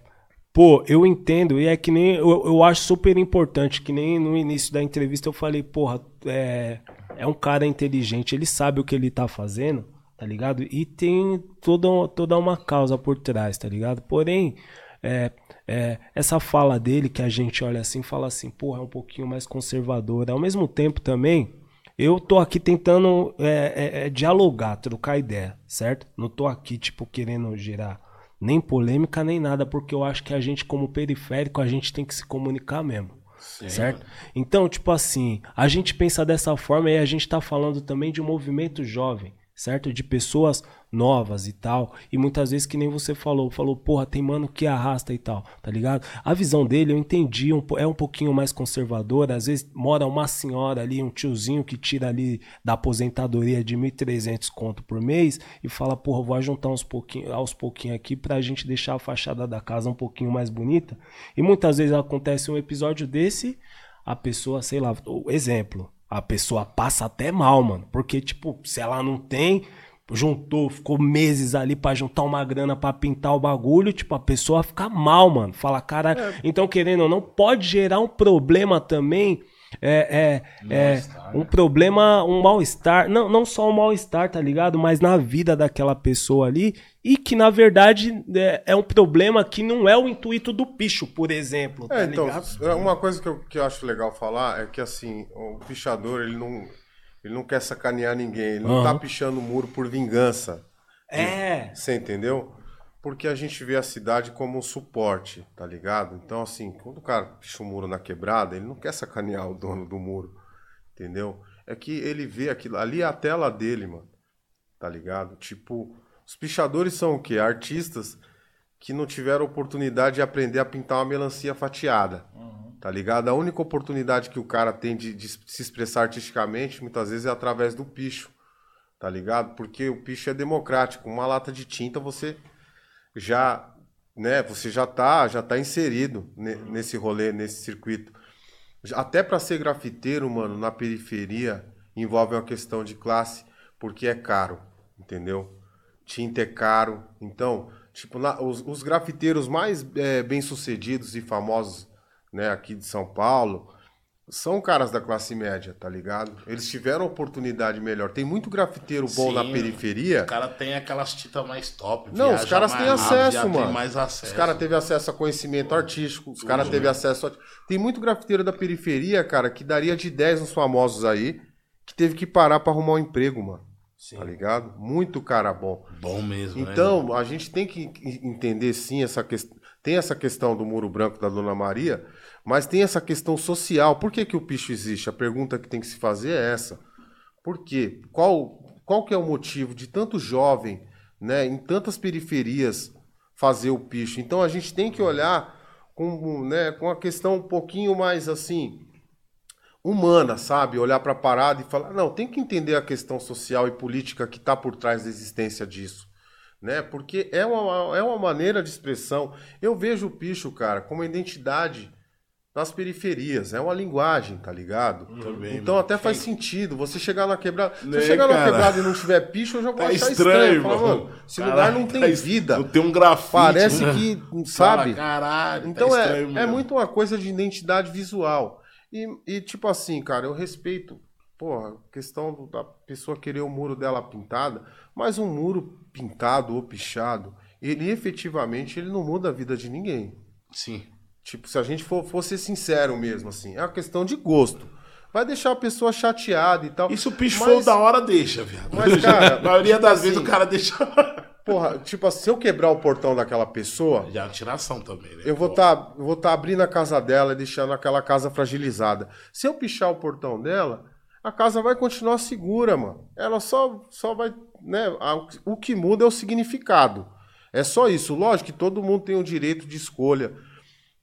Pô, eu entendo, e é que nem. Eu, eu acho super importante, que nem no início da entrevista eu falei, porra, é, é um cara inteligente, ele sabe o que ele tá fazendo, tá ligado? E tem toda, toda uma causa por trás, tá ligado? Porém, é, é, essa fala dele que a gente olha assim fala assim, porra, é um pouquinho mais conservadora. Ao mesmo tempo também, eu tô aqui tentando é, é, é, dialogar, trocar ideia, certo? Não tô aqui, tipo, querendo gerar nem polêmica nem nada, porque eu acho que a gente, como periférico, a gente tem que se comunicar mesmo. Certo? Então, tipo assim, a gente pensa dessa forma e a gente tá falando também de um movimento jovem, certo? De pessoas novas e tal. E muitas vezes, que nem você falou, falou, porra, tem mano que arrasta e tal, tá ligado? A visão dele, eu entendi, um é um pouquinho mais conservadora. Às vezes mora uma senhora ali, um tiozinho que tira ali da aposentadoria de 1.300 conto por mês e fala, porra, vou juntar uns pouquinho, aos pouquinhos aqui pra gente deixar a fachada da casa um pouquinho mais bonita. E muitas vezes acontece um episódio desse, a pessoa, sei lá, exemplo, a pessoa passa até mal, mano. Porque, tipo, se ela não tem, juntou, ficou meses ali pra juntar uma grana pra pintar o bagulho, tipo, a pessoa fica mal, mano. Fala, cara. Então, querendo ou não, pode gerar um problema também. É, é, é um problema, um mal-estar, não, não só um mal-estar, tá ligado? Mas na vida daquela pessoa ali, e que na verdade é, é um problema que não é o intuito do picho, por exemplo. Tá É, então, ligado? é, uma coisa que eu, que eu acho legal falar é que assim, o pichador, ele não, ele não quer sacanear ninguém, ele não Aham. tá pichando o muro por vingança. É. Você entendeu? Porque a gente vê a cidade como um suporte, tá ligado? Então, assim, quando o cara picha um muro na quebrada, ele não quer sacanear o dono do muro, entendeu? É que ele vê aquilo, ali é a tela dele, mano, tá ligado? Tipo, os pichadores são o quê? Artistas que não tiveram oportunidade de aprender a pintar uma melancia fatiada, tá ligado? A única oportunidade que o cara tem de, de se expressar artisticamente, muitas vezes, é através do picho, tá ligado? Porque o picho é democrático. Uma lata de tinta você já, né, você já tá, já tá inserido ne- nesse rolê, nesse circuito. Até para ser grafiteiro, mano, na periferia envolve uma questão de classe, porque é caro, entendeu? Tinta é caro. Então, tipo, na- os, os grafiteiros mais é, bem-sucedidos e famosos, né, aqui de São Paulo, são caras da classe média, tá ligado? Eles tiveram oportunidade melhor. Tem muito grafiteiro bom Sim, na periferia. O cara tem aquelas tintas mais top. Não, os caras têm rápido, acesso, já mano. Tem mais acesso. Os caras teve acesso a conhecimento artístico, os caras teve acesso a... Tem muito grafiteiro da periferia, cara, que daria de 10 uns famosos aí, que teve que parar pra arrumar um emprego, mano. Tá ligado? Muito cara bom. Bom mesmo, né? Então, a gente tem que en- entender sim essa questão. Tem essa questão do muro branco da Dona Maria, mas tem essa questão social. Por que, que o picho existe? A pergunta que tem que se fazer é essa. Por quê? Qual, qual que é o motivo de tanto jovem, né, em tantas periferias fazer o picho? Então a gente tem que olhar com, né, com a questão um pouquinho mais assim humana, sabe? Olhar para a parada e falar, não, tem que entender a questão social e política que está por trás da existência disso, né? Porque é uma, é uma maneira de expressão. Eu vejo o picho, cara, como uma identidade nas periferias, é uma linguagem, tá ligado? Também, então mano. até faz sentido. Você chegar na quebrada, se Né, eu chegar na quebrada e não tiver picho, eu já vou Tá achar estranho, estranho. Falar, mano. esse lugar não tem tá vida. Não tem um grafite. Parece né? que, sabe? Caralho, Então tá é, estranho é muito uma coisa de identidade visual. E, e, tipo assim, cara, eu respeito, porra, questão da pessoa querer o muro dela pintada, mas um muro pintado ou pichado, ele efetivamente ele não muda a vida de ninguém. Sim. Tipo, se a gente for, for ser sincero mesmo, assim, é uma questão de gosto. Vai deixar a pessoa chateada e tal. Se o picho mas, da hora, deixa, viado. Mas, cara, a maioria das assim, vezes o cara deixa. Porra, tipo assim, se eu quebrar o portão daquela pessoa, Já é uma tiração também, né? Eu vou estar vou tá abrindo a casa dela e deixando aquela casa fragilizada. Se eu pichar o portão dela, a casa vai continuar segura, mano. Ela só, só vai. Né, a- o que muda é o significado. É só isso. Lógico que todo mundo tem o direito de escolha.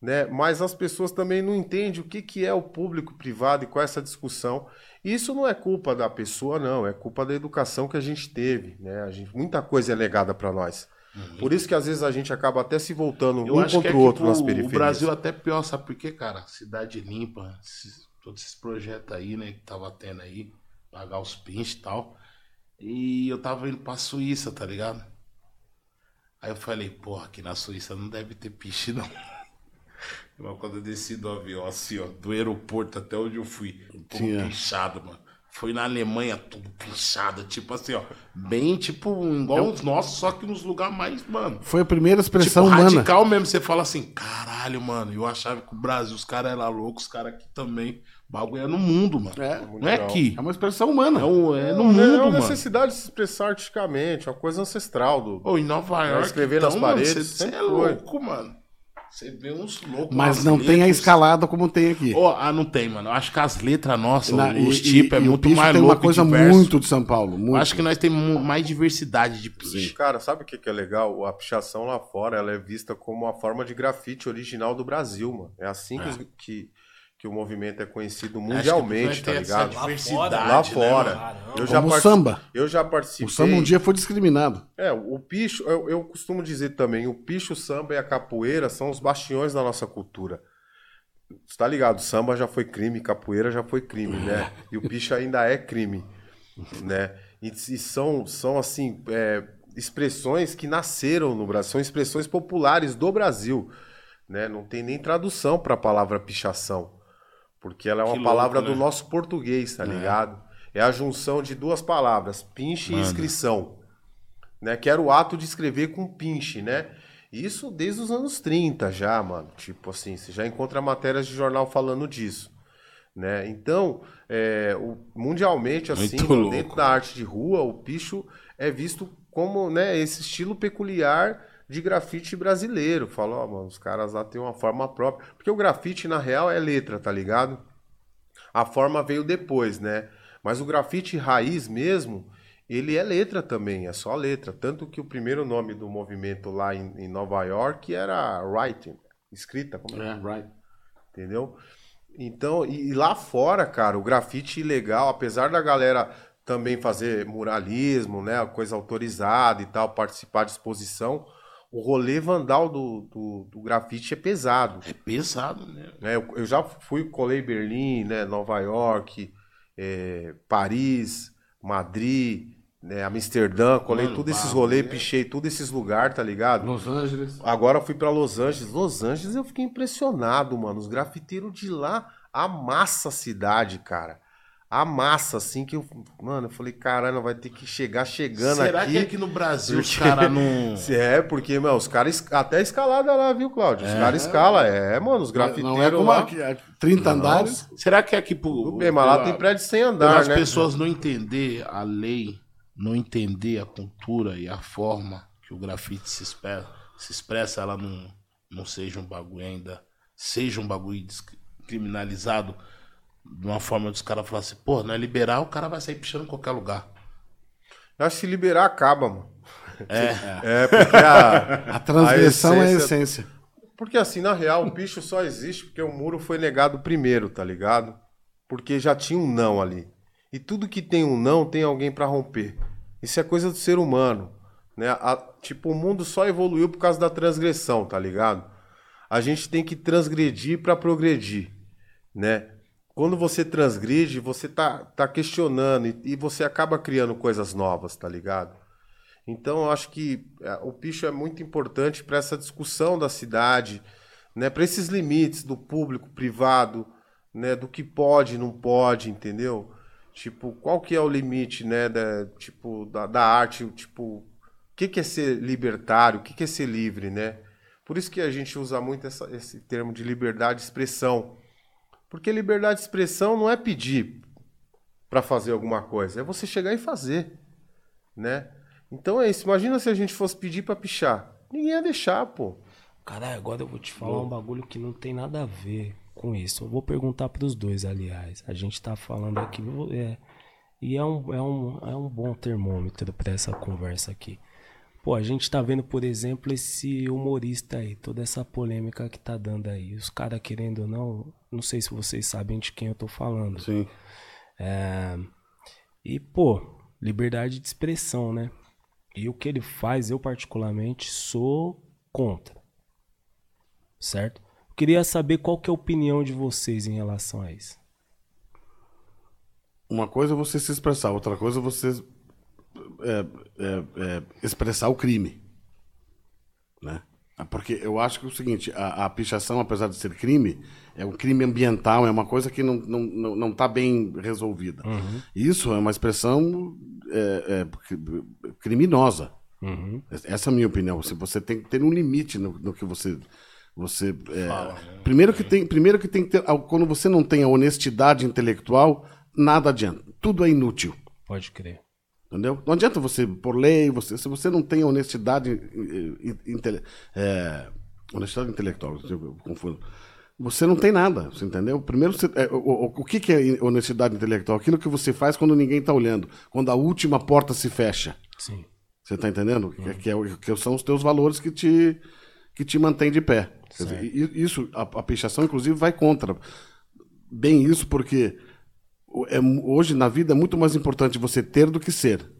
Né? Mas as pessoas também não entendem o que, que é o público e privado e qual é essa discussão. E isso não é culpa da pessoa, não. É culpa da educação que a gente teve. Né? A gente, muita coisa é legada para nós. Por isso que às vezes a gente acaba até se voltando Eu um que contra é o outro nas o periferias. Brasil até pior, sabe por quê, cara? Cidade limpa, esses- todos esses projetos aí, né, que tava tendo aí, pagar os pinches e tal. E eu tava indo pra Suíça, tá ligado? Aí eu falei, porra, aqui na Suíça não deve ter piche, não. Mas quando eu desci do avião, assim, ó, do aeroporto até onde eu fui, tudo Tinha. pichado, mano. Foi na Alemanha, tudo pichado, tipo assim, ó, bem, tipo, igual os nossos, só que nos lugares mais, mano. Foi a primeira expressão Tipo, humana. radical mesmo, você fala assim, caralho, mano, eu achava que o Brasil, os caras eram loucos, os caras aqui também. O bagulho é no mundo, mano. É. Não é aqui. É uma expressão humana. É, o- é no Não, mundo, é uma mano. necessidade de se expressar artisticamente, é uma coisa ancestral do. Ô, em Nova York, escrever nas paredes, Você é louco, mano. Você vê uns loucos. Mas não tem a letras. escalada como tem aqui. Ô, ah, não tem, mano. Acho que as letras nossas, Na- os tipos, é e- o muito mais tem louco uma coisa diverso. muito de São Paulo. Muito. Acho que nós temos mais diversidade de piche. Cara, sabe o que, que é legal? A pichação lá fora ela é vista como uma forma de grafite original do Brasil, mano. É assim que, os- que, que o movimento é conhecido mundialmente, tá ligado? Lá né, fora. mano? eu já Como o samba. Eu já participei. O samba um dia foi discriminado. É, o picho, eu, eu costumo dizer também, o picho, o samba e a capoeira são os bastiões da nossa cultura. Você tá ligado? Samba já foi crime, capoeira já foi crime, né? E o picho ainda é crime, né? E, e são, são assim, é, expressões que nasceram no Brasil, são expressões populares do Brasil, né? Não tem nem tradução para a palavra pichação, porque ela é uma palavra louco, do né? nosso português, tá ligado? É a junção de duas palavras, pinche e inscrição né? Que era o ato de escrever com pinche, né? Isso desde os anos 30 já, mano. Tipo assim, você já encontra matérias de jornal falando disso. Né? Então, é, o- mundialmente, assim, dentro da arte de rua, o picho é visto como né, esse estilo peculiar de grafite brasileiro. Falou, ó, mano, os caras lá têm uma forma própria. Porque o grafite, na real, é letra, tá ligado? A forma veio depois, né? Mas o grafite raiz mesmo, ele é letra também, é só letra. Tanto que o primeiro nome do movimento lá em, em Nova York era writing, escrita, como é? É, right. entendeu? Então, e, e lá fora, cara, o grafite ilegal, apesar da galera também fazer muralismo, né? Coisa autorizada e tal, participar de exposição. O rolê vandal do, do, do grafite é pesado. É pesado, né? né? Eu, eu já fui, colei Berlim, né? Nova York, é, Paris, Madrid, né? Amsterdã, colei Mano, todos esses bagulho rolês, é- pichei todos esses lugares, tá ligado? Los Angeles. Agora eu fui pra Los Angeles. Los Angeles eu fiquei impressionado, mano. Os grafiteiros de lá amassam a cidade, cara. Amassa, assim, que eu. Mano, eu falei, caralho, vai ter que chegar chegando Será aqui. que aqui no Brasil os Porque- caras não. Se É, porque, meu, os caras. es- Até escalada lá, viu, Cláudio? Os caras escalam. É, mano, os grafiteiros Não é como lá. aqui, aqui, 30 andares. Será que aqui por. Tudo bem, mas lá tem prédio sem andar, né? pessoas não entender a lei, não entender a cultura e a forma que o grafite se expressa, se expressa ela não, não seja um bagulho ainda, seja um bagulho criminalizado de uma forma dos caras falarem assim, pô, não é liberar, o cara vai sair pichando em qualquer lugar. Eu acho que se liberar, acaba, mano. É, É, porque a. A transgressão é a essência- essência. Porque assim, na real, o picho só existe porque o muro foi negado primeiro, tá ligado? Porque já tinha um não ali. E tudo que tem um não tem alguém pra romper. Isso é coisa do ser humano, né? A- tipo, o mundo só evoluiu por causa da transgressão, tá ligado? A gente tem que transgredir pra progredir, né? Quando você transgride, você tá, tá questionando e, e você acaba criando coisas novas, tá ligado? Então, eu acho que é, o picho é muito importante para essa discussão da cidade, né? Para esses limites do público, privado, né? Do que pode, não pode, entendeu? Tipo, qual que é o limite, né? Da, tipo, da, da arte, tipo, o que, que é ser libertário, o que, que é ser livre, né? Por isso que a gente usa muito essa- esse termo de liberdade de expressão. Porque liberdade de expressão não é pedir para fazer alguma coisa, é você chegar e fazer, né? Então é isso. Imagina se a gente fosse pedir pra pichar. Ninguém ia deixar, pô. Caralho, agora eu vou te falar um bagulho que não tem nada a ver com isso. Eu vou perguntar pros dois, aliás. A gente tá falando aqui. é, e é um, é, um, é um bom termômetro pra essa conversa aqui. Pô, a gente tá vendo, por exemplo, esse humorista aí, toda essa polêmica que tá dando aí. Os caras querendo ou não, não sei se vocês sabem de quem eu tô falando. Sim. É, E, pô, liberdade de expressão, né? E o que ele faz, eu particularmente sou contra. Certo? Queria saber qual que é a opinião de vocês em relação a isso. Uma coisa é você se expressar, outra coisa é você é, é, é, expressar o crime. Né? Porque eu acho que é o seguinte, a, a pichação, apesar de ser crime, é um crime ambiental, é uma coisa que não está não, não, não tá bem resolvida. Isso é uma expressão é, é, cri- criminosa. Essa é a minha opinião. Você- Você tem que ter um limite no, no que você. você é, primeiro, que tem, primeiro que tem que ter. Quando você não tem a honestidade intelectual, nada adianta. Tudo é inútil. Pode crer. Entendeu? Não adianta você por lei, você, se você não tem honestidade, eh, eh, intele- eh, honestidade intelectual, eu confundo. Você não tem nada, você entendeu? Primeiro, você- eh, o, o, que, que é honestidade intelectual? Aquilo que você faz quando ninguém está olhando, quando a última porta se fecha. Sim. Você está entendendo? Que, que, é que são os teus valores que te, que te mantém de pé. Dizer, isso, a, a pichação, inclusive, vai contra. Bem isso, porque é hoje na vida é muito mais importante você ter do que ser.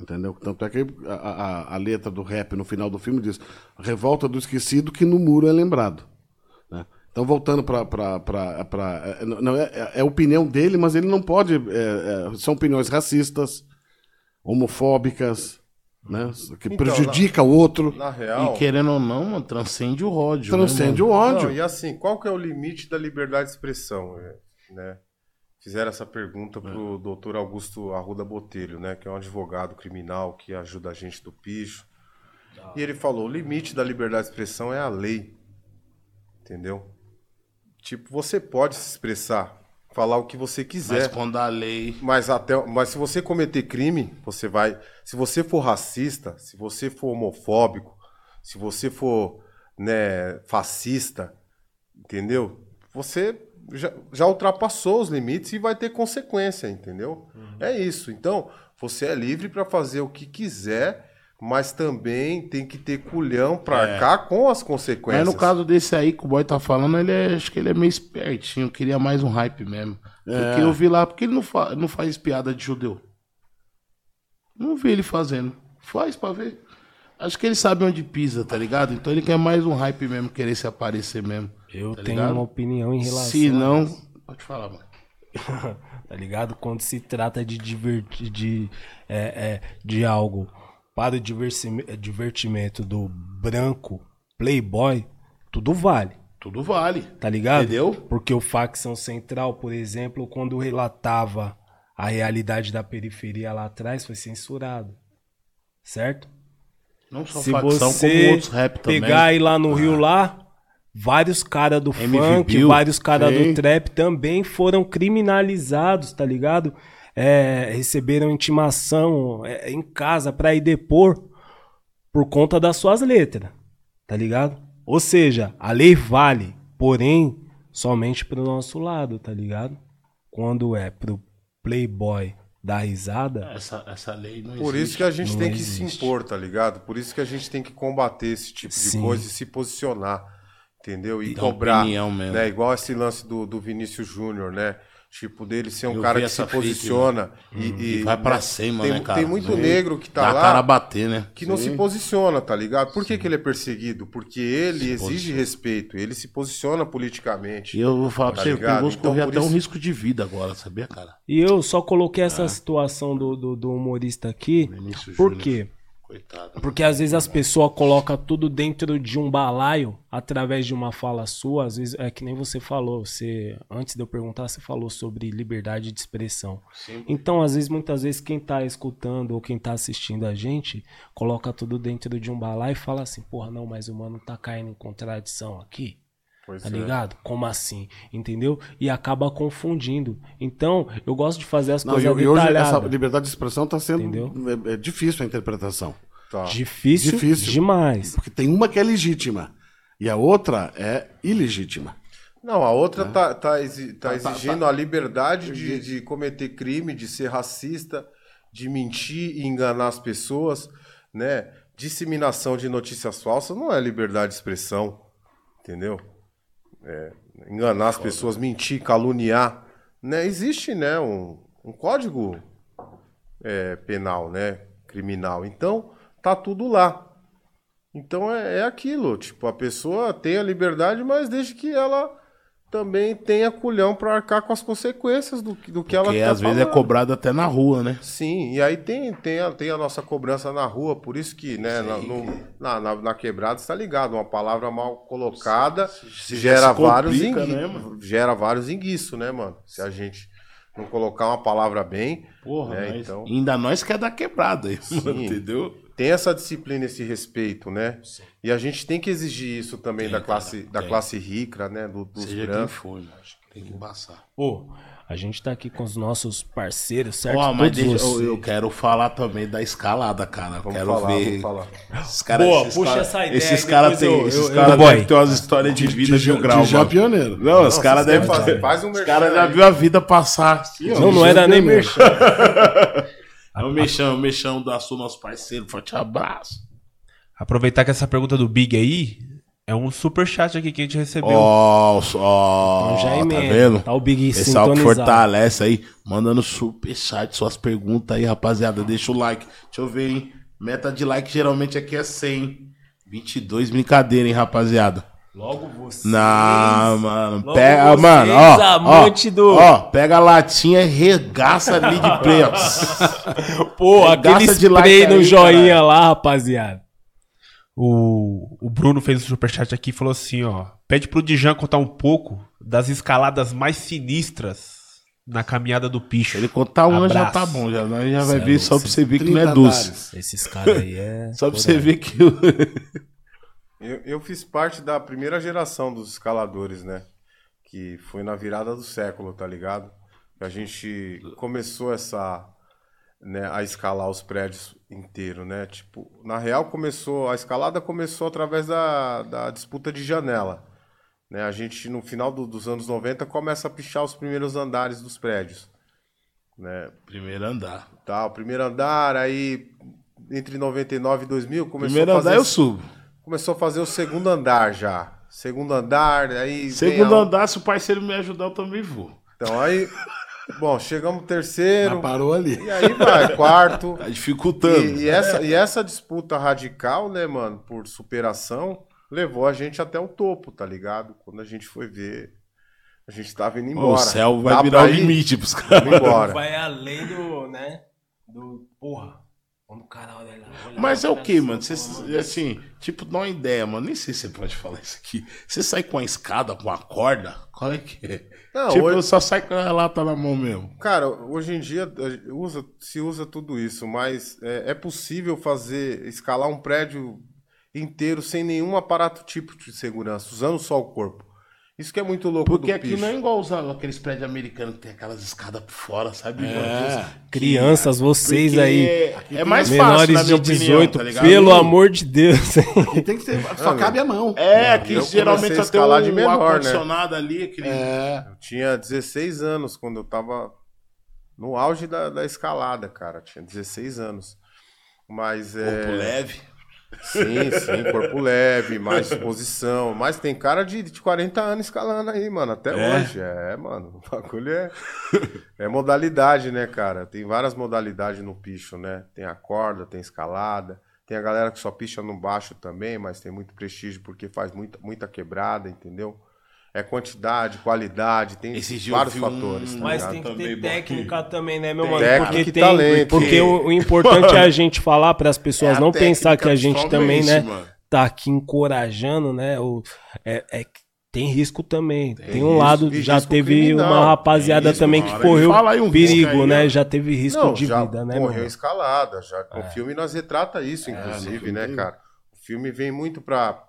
Entendeu? Tanto é que a, a, a letra do rap no final do filme diz: Revolta do esquecido que no muro é lembrado. né? Então, voltando para. Não, é, é- é a opinião dele, mas ele não pode. é, é, são opiniões racistas, homofóbicas, né? que Então, prejudica o outro, Na real. E querendo ou não, transcende o ódio. transcende né, o ódio. Não, e assim, qual que é o limite da liberdade de expressão? é, Né? Fizeram essa pergunta pro doutor Augusto Arruda Botelho, né? Que é um advogado criminal que ajuda a gente do picho. E ele falou: o limite da liberdade de expressão é a lei. Entendeu? Tipo, você pode se expressar, falar o que você Mas quiser. quando a lei. Mas até, mas se você cometer crime, você vai. Se você for racista, se você for homofóbico, se você for né, fascista, entendeu? Você já, já ultrapassou os limites e vai ter consequência, entendeu? É isso. Então, você é livre para fazer o que quiser, mas também tem que ter culhão para arcar com as consequências. Mas no caso desse aí que o boy tá falando, ele é, acho que ele é meio espertinho, queria mais um hype mesmo. Porque eu vi lá, porque ele não, fa não faz piada de judeu. Não vi ele fazendo. Faz pra ver. Acho que ele sabe onde pisa, tá ligado? Então ele quer mais um hype mesmo, querer se aparecer mesmo. Eu Tá tenho ligado? uma opinião em relação Se a não. isso. Pode falar, mano. tá ligado? Quando se trata de divertir, de, é, é, de algo para o divertimento do branco playboy, tudo vale, Tudo vale. tá ligado? Entendeu? Porque o facção central, por exemplo, quando relatava a realidade da periferia lá atrás, foi censurado, certo? Não só Se facção, você como outros rap também. Ah. pegar aí lá no Rio lá, vários caras do MV funk, Bill, vários caras do trap também foram criminalizados, tá ligado? É, receberam intimação é, em casa pra ir depor por conta das suas letras, tá ligado? Ou seja, a lei vale, porém, somente pro nosso lado, tá ligado? Quando é pro playboy dar risada, Essa, essa lei não Por existe. isso que a gente Não tem que existe. se impor, tá ligado? Por isso que a gente tem que combater esse tipo de Sim. coisa e se posicionar, entendeu? E Dar cobrar, opinião mesmo. né? Igual esse lance do, do Vinícius Júnior, né? Tipo, dele ser um Eu cara que se essa fita, posiciona e, E e, vai pra né, cima, tem, né, cara? Tem muito Vem negro que tá Dá lá cara a bater, né? que não se posiciona, tá ligado? Por que, que ele é perseguido? Porque ele exige respeito, ele se posiciona politicamente. E eu vou falar pra Tá você, o ligado? Perigoso Então, até um isso- risco de vida agora, sabia, cara? E eu só coloquei essa situação do, do, do humorista aqui. Vinícius Por Júnior. Coitado. Porque às vezes as pessoas colocam tudo dentro de um balaio através de uma fala sua. Às vezes é que nem você falou. Você, antes de eu perguntar, você falou sobre liberdade de expressão. Então, às vezes, muitas vezes, quem tá escutando ou quem tá assistindo a gente coloca tudo dentro de um balaio e fala assim: porra, não, mas o mano tá caindo em contradição aqui. Pois Tá é. ligado? Como assim? Entendeu? E acaba confundindo. Então, eu gosto de fazer as Não, coisas e hoje essa detalhadas. liberdade de expressão está sendo Entendeu? é, é difícil a interpretação. Tá. Difícil, Difícil. demais. Porque tem uma que é legítima e a outra é ilegítima. Não, a É. outra tá, tá, exi- tá exigindo a liberdade de, de cometer crime, de ser racista, de mentir e enganar as pessoas, né? Disseminação de notícias falsas não é liberdade de expressão, entendeu? É, enganar as pessoas, mentir, caluniar, né? Existe, né? Um, um código é, penal, né? Criminal. Então, tá tudo lá. Então é, é aquilo, tipo, a pessoa tem a liberdade, mas desde que ela também tenha culhão para arcar com as consequências do, que- do que ela Porque tá às vezes é falando. cobrado até na rua, né? Sim, e aí tem, tem, a, tem a nossa cobrança na rua, por isso que, né, na, no- na, na, na quebrada está ligado, uma palavra mal colocada se gera se vários complica, engui- né, mano? gera vários enguiços, né, mano? Se a gente não colocar uma palavra bem, Porra, né, então ainda nós quer dar quebrada aí, mano, Sim. entendeu? Tem essa disciplina, esse respeito, né? E a gente tem que exigir isso também Tem, da classe, cara, da tem. classe rica, né? Do, dos Seja quem brancos. for, mano, acho que tem que embaçar. Pô, a gente tá aqui com os nossos parceiros, certo? Ó, mas Todos deixa, eu, eu quero falar também da escalada, cara. Vamos quero falar, ver. vamos falar. Esses caras, Boa, esses puxa cara- essa ideia Esses caras têm boy. devem ter umas histórias de vida de, um grau. de já pioneiro. Não, os Não, caras devem faz um Os merchan caras já viu a vida passar. assim, ó. Não, não era nem meu. É o mexão, o mexão da Sul, nosso parceiro. Forte abraço. Aproveitar que essa pergunta do Big aí é um super chat aqui que a gente recebeu. Ó, ó, Então já tá vendo? Tá o Big Pessoal que fortalece aí, mandando superchat, suas perguntas aí, rapaziada. Deixa o like. Deixa eu ver, hein? Meta de like geralmente aqui é 100. 22, brincadeira, hein, rapaziada. Logo você. Não, mano. Logo Pega, vocês, mano, ó. amante ó, do- Ó, pega a latinha e regaça ali de play, ó. Pô, aquele de like spray no aí, joinha caralho. lá, rapaziada. O, o Bruno fez um superchat aqui e falou assim, ó. Pede pro Dijan contar um pouco das escaladas mais sinistras na caminhada do Picho. Ele contar uma já tá bom, já, já vai Cê é ver só pra você ver que não 30 é doce. Esses caras aí é. Só pra você ver que. Eu, eu fiz parte da primeira geração dos escaladores, né? Que foi na virada do século, tá ligado? Que a gente começou essa. Né, a escalar os prédios inteiros, né? Tipo, na real começou. A escalada começou através da, da disputa de janela. Né? A gente, no final do- dos anos 90, começa a pichar os primeiros andares dos prédios. Né? Primeiro andar. Tá, o primeiro andar, aí entre 99 e 2000 começou Primeiro a fazer andar eu subo. Começou a fazer o segundo andar já. Segundo andar, aí. Segundo a- andar, se o parceiro me ajudar, eu também vou. Então aí, bom, chegamos no terceiro. Mas parou ali. E aí vai, quarto. Tá dificultando. E, e essa, e essa disputa radical, né, mano, por superação, levou a gente até o topo, tá ligado? Quando a gente foi ver, a gente tava indo embora. o céu vai Dá virar o limite pros caras. Embora. Vai além do, né? Do. Porra. Quando o cara olha lá. olha Mas lá, é o que, só, mano? Você, assim, tipo, dá uma ideia, mano. Nem sei se você pode falar isso aqui. Você sai com a escada, com a corda? Qual é que é? Não, tipo, hoje- só sai com a lata na mão mesmo. Cara, hoje em dia usa, se usa tudo isso, mas é, é possível fazer, escalar um prédio inteiro sem nenhum aparato tipo de segurança, usando só o corpo. Isso que é muito louco Porque do aqui picho. não é igual usar aqueles prédios americanos que tem aquelas escadas por fora, sabe? É. Crianças, vocês Porque aí. É mais fácil, menores minha de opinião, 18, tá ligado? pelo amor de Deus. E tem que ser. Só cabe a mão. É, aqui Eu geralmente só tem escalar de um menor, né? ar-condicionado ali, aquele... É. Eu tinha 16 anos quando eu tava no auge da, da escalada, cara. Tinha 16 anos. Mas é. corpo leve. Sim, sim, corpo leve, mais disposição. Mas tem cara de, de 40 anos escalando aí, mano, até É? hoje. É, mano, o bagulho é, é modalidade, né, cara? Tem várias modalidades no picho, né? Tem a corda, tem escalada. Tem a galera que só picha no baixo também, mas tem muito prestígio porque faz muita, muita quebrada, entendeu? É quantidade, qualidade, tem eu vários fatores. um- tá Mas ligado? tem que Também ter bom. técnica também, né, meu Tem mano? técnica Porque e tem. talento. Porque o, o importante é a gente falar para as pessoas É não pensar que a gente também, né, mano. tá aqui encorajando, né? O, é, é que tem risco também. Tem, um risco, lado, já teve criminal. uma rapaziada Tem risco, também que correu um perigo, aí, né? ó. Já teve risco Não, de já vida, né, morreu mano? escalada. Já, O filme nós retrata isso, inclusive, filme né, tem. cara? O filme vem muito pra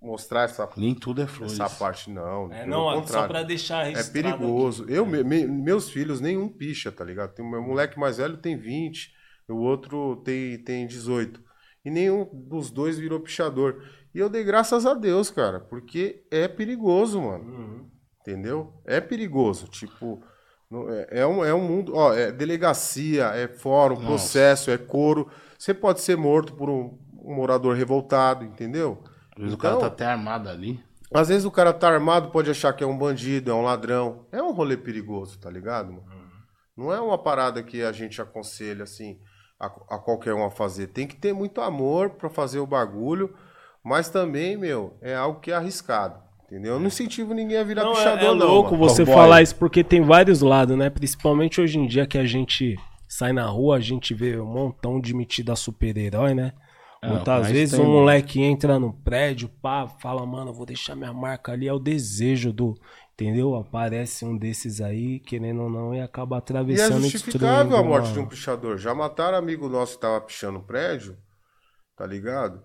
mostrar essa, Nem tudo é flores. essa parte, não. É, não, só pra deixar É perigoso. aqui. Eu, me- me- meus filhos, nenhum picha, tá ligado? Tem, o meu moleque mais velho tem 20, o outro tem, tem 18. E nenhum dos dois virou pichador. E eu dei graças a Deus, cara, porque é perigoso, mano. Uhum. Entendeu? É perigoso. Tipo, não- é, é um, é um mundo. Ó, é delegacia, é fórum, processo, é coro. Você pode ser morto por um, um morador revoltado, entendeu? Às vezes o Então- cara tá até armado ali. Às vezes o cara tá armado, pode achar que é um bandido, é um ladrão. É um rolê perigoso, tá ligado, mano? Não é uma parada que a gente aconselha, assim, a, a qualquer um a fazer. Tem que ter muito amor pra fazer o bagulho, mas também, meu, é algo que é arriscado, entendeu? Eu não incentivo ninguém a virar Não, é, pichador, é não. louco mano. você Cowboy. falar isso, porque tem vários lados, né? Principalmente hoje em dia que a gente sai na rua, a gente vê um montão de metida super-herói, né? É, Muitas vezes tem, um mano. moleque entra no prédio, pá, fala, mano, eu vou deixar minha marca ali, é o desejo do. Entendeu? Aparece um desses aí, querendo ou não, e acaba E é atravessando justificável a morte mano. de um pichador. Já mataram amigo nosso que tava pichando o prédio, tá ligado?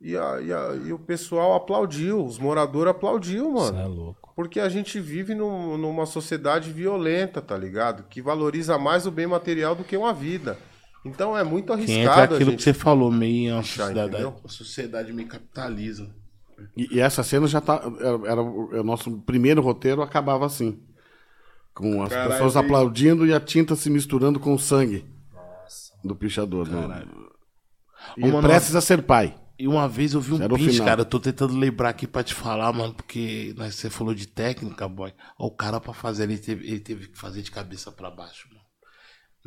E, a- e a- e o pessoal aplaudiu, os moradores aplaudiu, Isso mano. é louco. Porque a gente vive num- numa sociedade violenta, tá ligado? Que valoriza mais o bem material do que uma vida. Então é muito Que entra arriscado a aquilo gente. que você falou, meio Puxar, sociedade, a sociedade meio capitalismo. E, e essa cena já tá. Era, era o nosso primeiro roteiro acabava assim. Com as Caralho, pessoas aplaudindo e a tinta se misturando com o sangue do pichador. né? E Ô, mano, prestes a ser pai. E uma vez eu vi um final. cara. Eu tô tentando lembrar aqui pra te falar, mano, porque né, você falou de técnica, boy. O cara pra fazer, ele teve, ele teve que fazer de cabeça pra baixo, mano.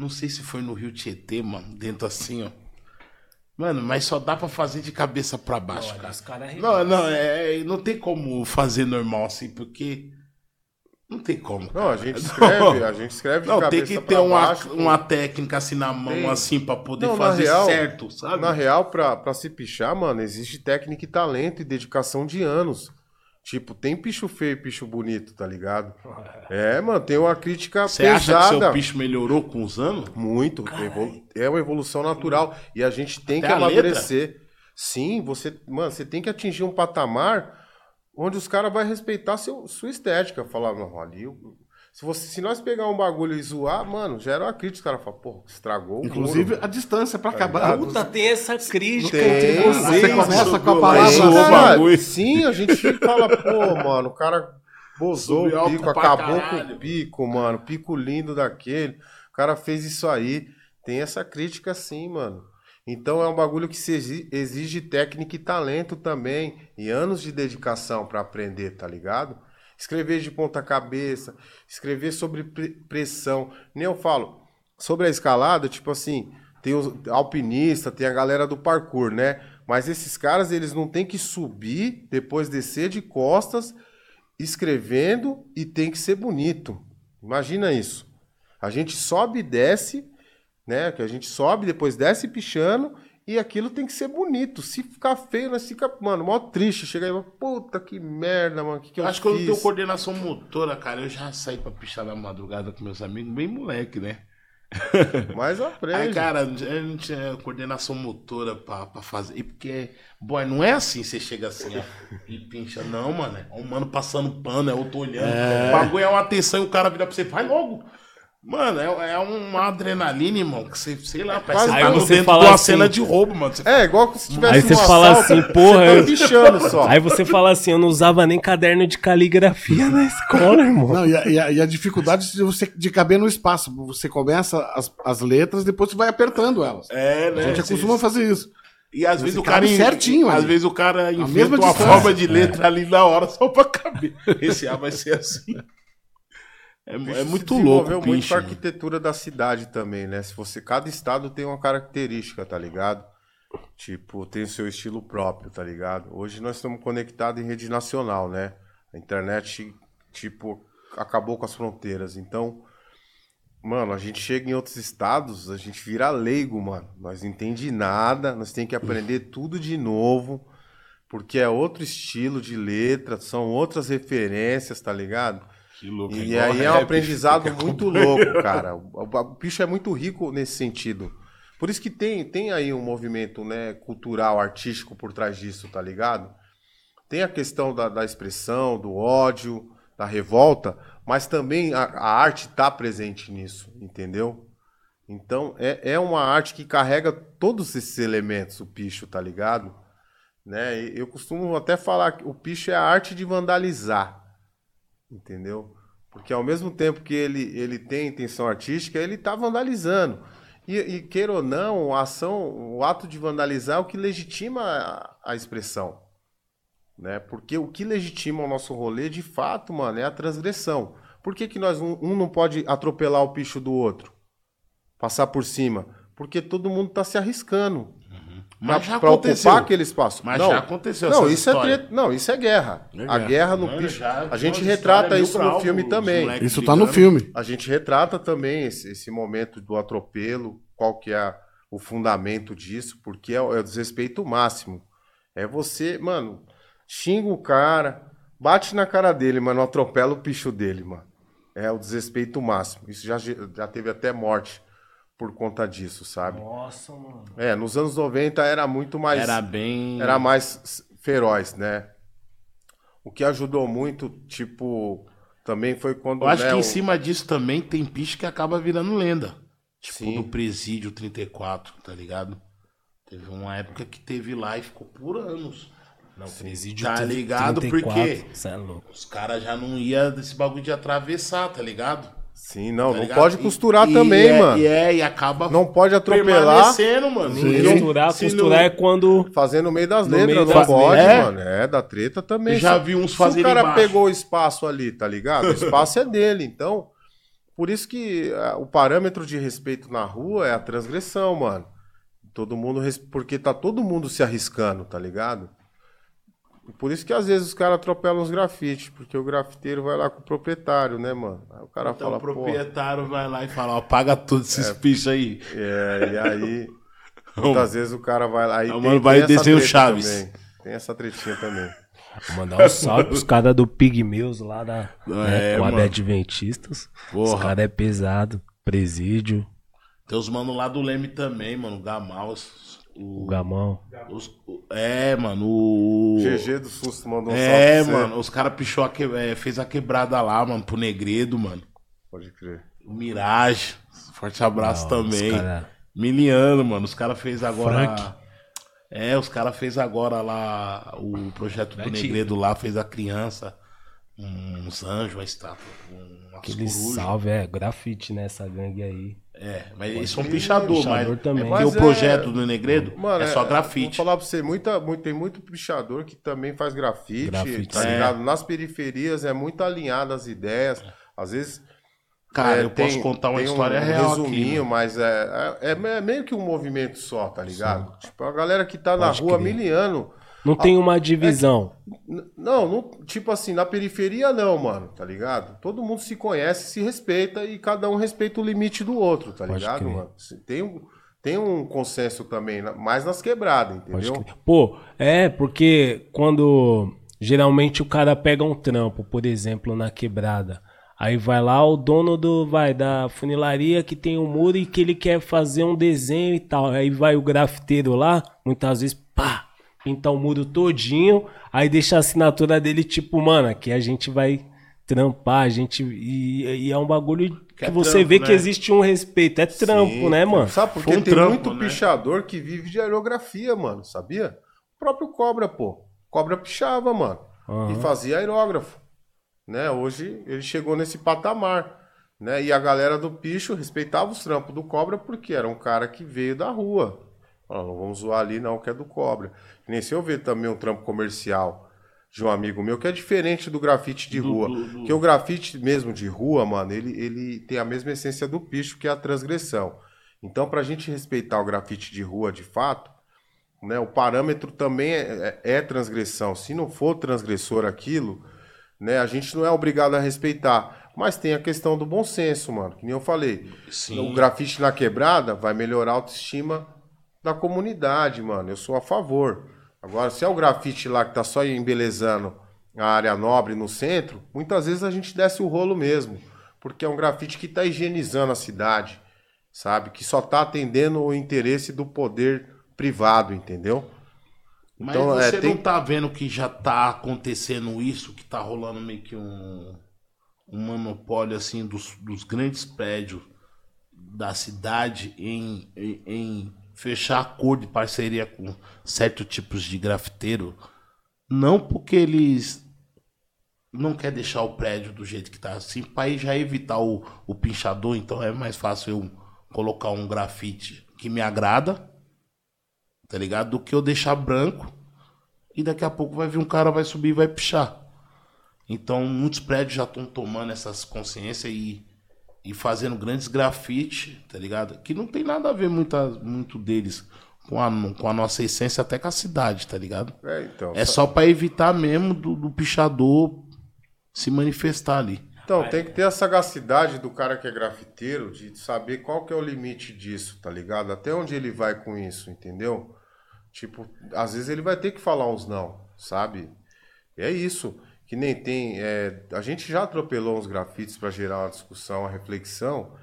Não sei se foi no Rio Tietê, mano, dentro assim, ó. Mano, mas só dá pra fazer de cabeça pra baixo, cara. Os caras Não, não, é, é- não tem como fazer normal assim, porque. Não tem como. Não, a cara. gente escreve, a gente escreve de Não, tem que ter uma, baixo, uma técnica assim na mão, Tem. assim, pra poder Não, fazer real- certo, sabe? Na real, pra, pra se pichar, mano, existe técnica e talento e dedicação de anos. Tipo, tem picho feio e picho bonito, tá ligado? É, mano, tem uma crítica Você acha que pesada. seu bicho melhorou com os anos? Muito. É uma evolução natural. E a gente tem Até que amadurecer. Sim, você, mano, você tem que atingir um patamar onde os caras vão respeitar seu, sua estética. Falar, não, ali. eu- Se, você, se nós pegar um bagulho e zoar, mano, já era uma crítica. Os caras falam, pô, estragou o Inclusive muro. a distância pra acabar. ligado? Puta, tem essa crítica Tem, entre vocês. Você começa com a palavra. o cara, sim, a gente fala, pô, mano, o cara bozou Subiu o pico, acabou caralho. com o pico, mano. Pico lindo daquele. O cara fez isso aí. Tem essa crítica sim, mano. Então é um bagulho que se exi- exige técnica e talento também. E anos de dedicação pra aprender, tá ligado? Escrever de ponta cabeça, escrever sobre pre- pressão. Nem eu falo, sobre a escalada, tipo assim, tem os alpinista, tem a galera do parkour, né? Mas esses caras, eles não tem que subir, depois descer de costas, escrevendo e tem que ser bonito. Imagina isso. A gente sobe e desce, né? Que a gente sobe, depois desce pichando e aquilo tem que ser bonito. Se ficar feio, nós fica, mano, mó triste. Chega aí, puta que merda, mano, o que, que eu acho que eu não tenho coordenação motora, cara. Eu já saí pra pichar na madrugada com meus amigos, bem moleque, né? Mas aprende. Aí, cara, eu não tinha coordenação motora pra, pra fazer. E porque, boy, não é assim, você chega assim, ó, e pincha. Não, mano. É um mano passando pano, é outro olhando. O bagulho é uma atenção e o cara vira pra você, vai logo. Mano, é, é uma adrenalina, irmão, que você, sei lá, parece que tá você fala assim- cena de roubo, mano. Você É, igual se tivesse Aí você um fala assalto, assim, porra, eu- tá pichando só. Aí você fala assim, eu não usava nem caderno de caligrafia na escola, irmão. Não, e a, e a- e a dificuldade de você de caber no espaço. Você começa as, as letras, depois você vai apertando elas. É, né? A gente Você- costuma fazer isso. E às vezes o cara. certinho Às vezes o cara inventa mesma uma distância. forma de letra ali na hora só pra caber. Esse A vai ser assim. É, é muito louco, desenvolveu muito bicho. a arquitetura da cidade também, né? Se você cada estado tem uma característica, tá ligado? Tipo, tem o seu estilo próprio, tá ligado? Hoje nós estamos conectados em rede nacional, né? A internet, tipo, acabou com as fronteiras. Então, mano, a gente chega em outros estados, a gente vira leigo, mano. Nós não entende nada, nós tem que aprender tudo de novo, porque é outro estilo de letra, são outras referências, tá ligado? Que louco. E aí é um rap, aprendizado fica muito louco, cara. O, o- bicho é muito rico nesse sentido. Por isso que tem, tem aí um movimento né, cultural, artístico por trás disso, tá ligado? Tem a questão da, da expressão, do ódio, da revolta, mas também a, a arte tá presente nisso, entendeu? Então é, é uma arte que carrega todos esses elementos, o picho, tá ligado? Né? Eu costumo até falar que o picho é a arte de vandalizar entendeu? Porque ao mesmo tempo que ele, ele tem intenção artística, ele está vandalizando. E, e queira ou não, a ação, o ato de vandalizar é o que legitima a, a expressão. Né? Porque o que legitima o nosso rolê, de fato, mano, é a transgressão. Por que, que nós um, um não pode atropelar o picho do outro? Passar por cima? Porque todo mundo está se arriscando. Mas já Pra aconteceu. ocupar aquele espaço. Mas não, já aconteceu Não, essa isso é treta- não, isso é guerra. É A guerra. guerra no Mano, já A gente retrata isso no filme também. Isso tá no filme. A gente retrata também esse, esse momento do atropelo, qual que é o fundamento disso, porque é, o- é o desrespeito máximo. É você, mano, xinga o cara, bate na cara dele, mas não atropela o picho dele, mano. É o desrespeito máximo. Isso já, já teve até morte por conta disso, sabe? Nossa, mano. É, nos anos 90 era muito mais Era bem. era mais feroz, né? O que ajudou muito, tipo, também foi quando Eu acho né, que em o- cima disso também tem picho que acaba virando lenda. Tipo Sim. do Presídio 34, tá ligado? Teve uma época que teve lá e ficou por anos. Não, presídio Tá 30, ligado? 34, Porque é louco. os caras já não iam desse bagulho de atravessar, tá ligado? Sim, não, Tá não ligado? pode E- costurar e também, é- mano. E é, e acaba Não pode atropelar permanecendo, mano. Costurar, Se costurar não- é quando. fazendo no meio das No letras, meio não das pode, letras. mano. É, da treta também. Eu já Se- vi uns Se o cara embaixo. pegou o espaço ali, tá ligado? O espaço é dele, então... Por isso que ah, o parâmetro de respeito na rua é a transgressão, mano. Todo mundo... res- Porque tá todo mundo se arriscando, tá ligado? E Por isso que às vezes os caras atropelam os grafites, porque o grafiteiro vai lá com o proprietário, né, mano? Aí o cara Então fala, o proprietário vai lá e fala, ó, paga todos esses bichos aí. É, e aí, muitas vezes o cara vai lá. Aí Ah, tem, mano, vai desenho treta Chaves. também. Tem essa tretinha também. Vou mandar um salve pros caras do Pigmeus lá da né, É, Coab mano. Adventistas. Os Porra. caras é pesado. Presídio, Tem os mano lá do Leme também, mano. O Gamal. os- o O, Gamão. os- o- é, mano. O. GG do Susto mandou um É, mano. Os caras pichou a que... é, fez a quebrada lá, mano, pro Negredo, mano. Pode crer. O Mirage. Forte abraço Não, também. cara- Miliano, mano. Os caras fez agora. Frank. É, os caras fez agora lá o projeto do. Negredo lá, fez a criança, uns anjos, uma estátua, umas Aquele corujas. salve, é grafite nessa gangue aí. É, mas eles são pichador, Pichador mas também. é porque Mas o é- projeto do Negredo Mano, é só Vou grafite. falar pra você, muita, muito, tem muito pichador que também faz grafite, Grafite, tá sim. ligado? Nas periferias é muito alinhado as ideias. Às vezes. Cara, é, eu posso contar uma tem história um real aqui, resuminho, mano. mas é, é, é meio que um movimento só, tá ligado? Tipo, a galera que tá na Pode rua crer. miliano. Não tem uma divisão. N- Não, não, tipo assim, na periferia não, mano, tá ligado? Todo mundo se conhece, se respeita e cada um respeita o limite do outro, tá Pode ligado, crer. mano? Tem um, tem um consenso também, mais nas quebradas, entendeu? Pô, é, porque quando geralmente o cara pega um trampo, por exemplo, na quebrada. Aí vai lá o dono do vai da funilaria que tem um muro e que ele quer fazer um desenho e tal. Aí vai o grafiteiro lá, muitas vezes, pá, pintar o muro todinho, aí deixa a assinatura dele tipo, mano, aqui a gente vai trampar, a gente e, e é um bagulho que, é você trampo, vê que né? existe um respeito, é trampo, Sim, né, mano? Sabe porque um tem trampo, muito né? pichador que vive de aerografia, mano, sabia? O próprio Cobra, pô. Cobra pichava, mano. Aham. E fazia aerógrafo. Né? Hoje ele chegou nesse patamar. Né? E a galera do picho respeitava os trampos do Cobra porque era um cara que veio da rua. Não vamos zoar ali não, que é do Cobra. Que nem se eu ver também um trampo comercial de um amigo meu, que é diferente do grafite de rua. Porque o grafite mesmo de rua, mano, ele, ele tem a mesma essência do picho, que é a transgressão. Então, pra gente respeitar o grafite de rua de fato, né, o parâmetro também é, é- é transgressão. Se não for transgressor aquilo, né, a gente não é obrigado a respeitar. Mas tem a questão do bom senso, mano. Que nem eu falei. Sim. O grafite na quebrada vai melhorar a autoestima da comunidade, mano. Eu sou a favor. Agora, se é o grafite lá que tá só embelezando a área nobre no centro, muitas vezes a gente desce o rolo mesmo. Porque é um grafite que tá higienizando a cidade, sabe? Que só tá atendendo o interesse do poder privado, entendeu? Mas Então, é, você tem- não tá vendo que já tá acontecendo isso, que tá rolando meio que um, um monopólio assim dos, dos grandes prédios da cidade em, em, em fechar acordo de parceria com certos tipos de grafiteiro, não porque eles não quer deixar o prédio do jeito que tá assim, para já evitar o, o pinchador, então é mais fácil eu colocar um grafite que me agrada, tá ligado? Do que eu deixar branco e daqui a pouco vai vir um cara, vai subir e vai pichar. Então, muitos prédios já estão tomando essas consciências e, e fazendo grandes grafites, tá ligado? Que não tem nada a ver muita, muito deles com a, com a nossa essência, até com a cidade, tá ligado? É, então. É só pra evitar mesmo do, do pichador se manifestar ali. Então, tem que ter a sagacidade do cara que é grafiteiro de saber qual que é o limite disso, tá ligado? Até onde ele vai com isso, entendeu? Tipo, às vezes ele vai ter que falar uns não, sabe? É isso. Que nem tem. é, a gente já atropelou uns grafites pra gerar uma discussão, uma reflexão.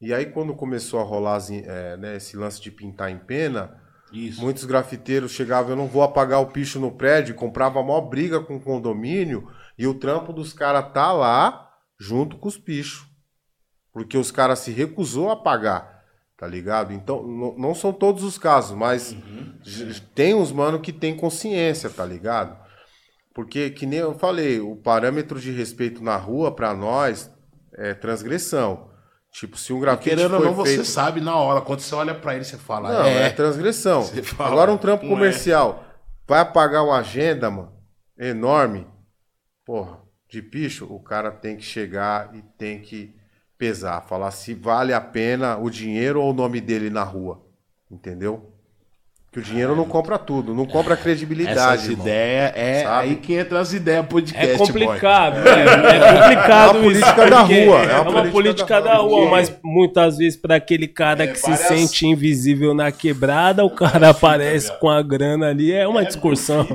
E aí, quando começou a rolar é, né, esse lance de pintar em pena, Isso. Muitos grafiteiros chegavam, eu não vou apagar o picho no prédio, comprava a maior briga com o condomínio, e o trampo dos caras tá lá junto com os pichos. Porque os caras se recusou a pagar, tá ligado? Então, não são todos os casos, mas j- tem uns mano que tem consciência, tá ligado? Porque, que nem eu falei, o parâmetro de respeito na rua, pra nós, é transgressão. Tipo, se um grafite Querendo ou não, você feito... sabe na hora. Quando você olha pra ele, você fala. Não, é, é, transgressão. Você fala, Agora um trampo é. comercial. Vai apagar uma agenda, mano, enorme. Porra, de picho, o cara tem que chegar e tem que pesar. Falar se vale a pena o dinheiro ou o nome dele na rua. Entendeu? Que o dinheiro não compra tudo, não compra credibilidade. essas irmão. ideias. É Sabe? aí que entra as ideias podcast. É boy. complicado, é, é complicado É uma isso, política da rua, É uma, política, da rua, mas muitas vezes para aquele cara que se sente invisível na quebrada, o cara aparece com a grana ali, é uma discussão.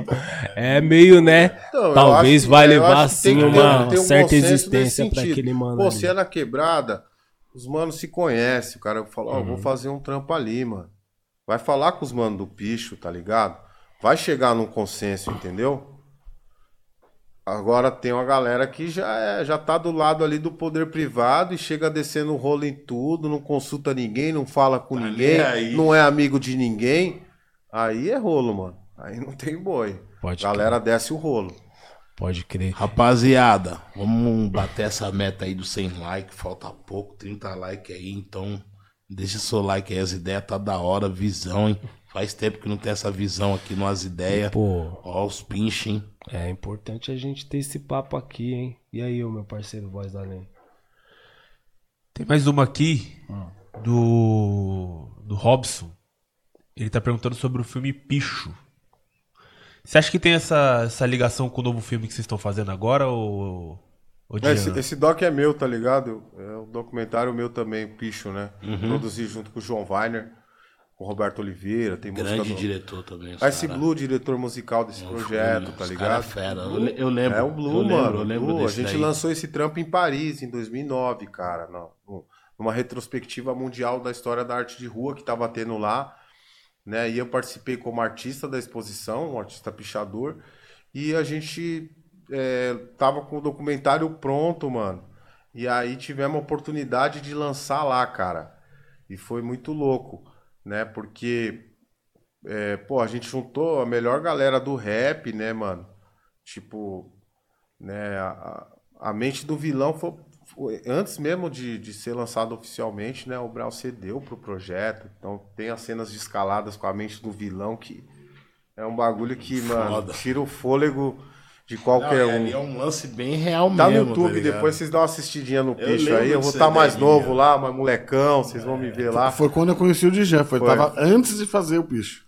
É meio, né? Então, Talvez acho que- vai é, levar assim uma um certa existência para aquele mano. Pô, ali. se é na quebrada, os manos se conhecem. O cara fala, ó, Uhum. vou fazer um trampo ali, mano. Vai falar com os manos do picho, tá ligado? Vai chegar num consenso, entendeu? Agora tem uma galera que já, é, já tá do lado ali do poder privado e chega descendo o rolo em tudo, não consulta ninguém, não fala com ninguém, nem aí. não é amigo de ninguém. Aí é rolo, mano. Aí não tem boi. Pode galera desce o rolo. Pode crer. Rapaziada, vamos bater essa meta aí dos 100 likes. Falta pouco, 30 likes aí. Então, Deixa seu like aí, as ideias tá da hora, visão, hein? Faz tempo que não tem essa visão aqui nas ideias. Pô, Ó, os pinches, hein? é importante a gente ter esse papo aqui, hein? E aí, meu parceiro Voz da Lei? Tem mais uma aqui do do Robson. Ele tá perguntando sobre o filme Picho. Você acha que tem essa, essa ligação com o novo filme que vocês estão fazendo agora ou, esse, Diana? esse doc é meu, tá ligado? É um documentário meu também, Picho, né? Uhum. Produzi junto com o João Weiner, com o Roberto Oliveira, tem música Grande do... diretor também. Ice cara. Blue, diretor musical desse projeto, tá ligado? é fera. Eu, le- eu lembro. É o Blue, eu lembro, mano. Eu lembro Blue. A gente daí. lançou esse trampo em Paris, em 2009, cara. no- numa retrospectiva mundial da história da arte de rua que tava tendo lá. Né? E eu participei como artista da exposição, um artista pichador. E a gente é, tava com o documentário pronto, mano. E aí tivemos a oportunidade de lançar lá, cara. E foi muito louco, né? Porque é, pô, a gente juntou a melhor galera do rap, né, mano? Tipo, né, a, a- mente do vilão foi, foi- antes mesmo de, de ser lançado oficialmente, né, o Brau cedeu pro projeto. Então tem as cenas de escaladas com a mente do vilão que é um bagulho que, mano, Foda. tira o fôlego de Não, qualquer e um. ali é um lance bem real Tá no mesmo. YouTube, ligado? depois vocês dão uma assistidinha no Eu picho lembro aí. Eu vou estar aí mais novo lá, mais molecão, vocês vão me ver lá. Foi quando eu conheci o Djan, foi, Foi. tava antes de fazer o bicho.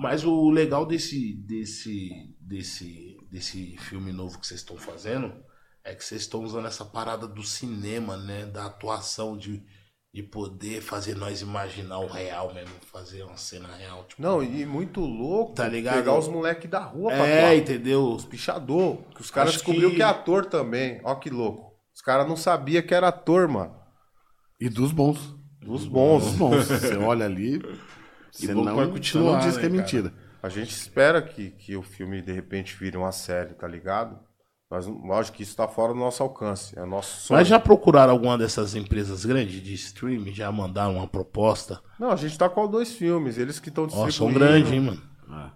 Mas o legal desse, desse, desse, desse filme novo que vocês estão fazendo é que vocês estão usando essa parada do cinema, né? Da atuação, de, de poder fazer nós imaginar o real mesmo, fazer uma cena real. Tipo, Não, e muito louco Tá ligado? pegar os moleques da rua pra é, atuar. entendeu? Os pichador. Que os caras descobriu que... que- é ator também. Ó que louco. Os caras não sabiam que era ator, mano. E dos bons. Dos bons. Dos bons. Você olha ali, você bom que não, vai você continuar, não diz né, que é cara? mentira. A gente espera que, que o filme de repente vire uma série, tá ligado? Mas lógico que isso tá fora do nosso alcance. É nosso sonho. Mas já procuraram alguma dessas empresas grandes de streaming? Já mandaram uma proposta? Não, a gente tá com dois filmes. Eles que estão Ó, distribuindo. são grandes, hein, mano?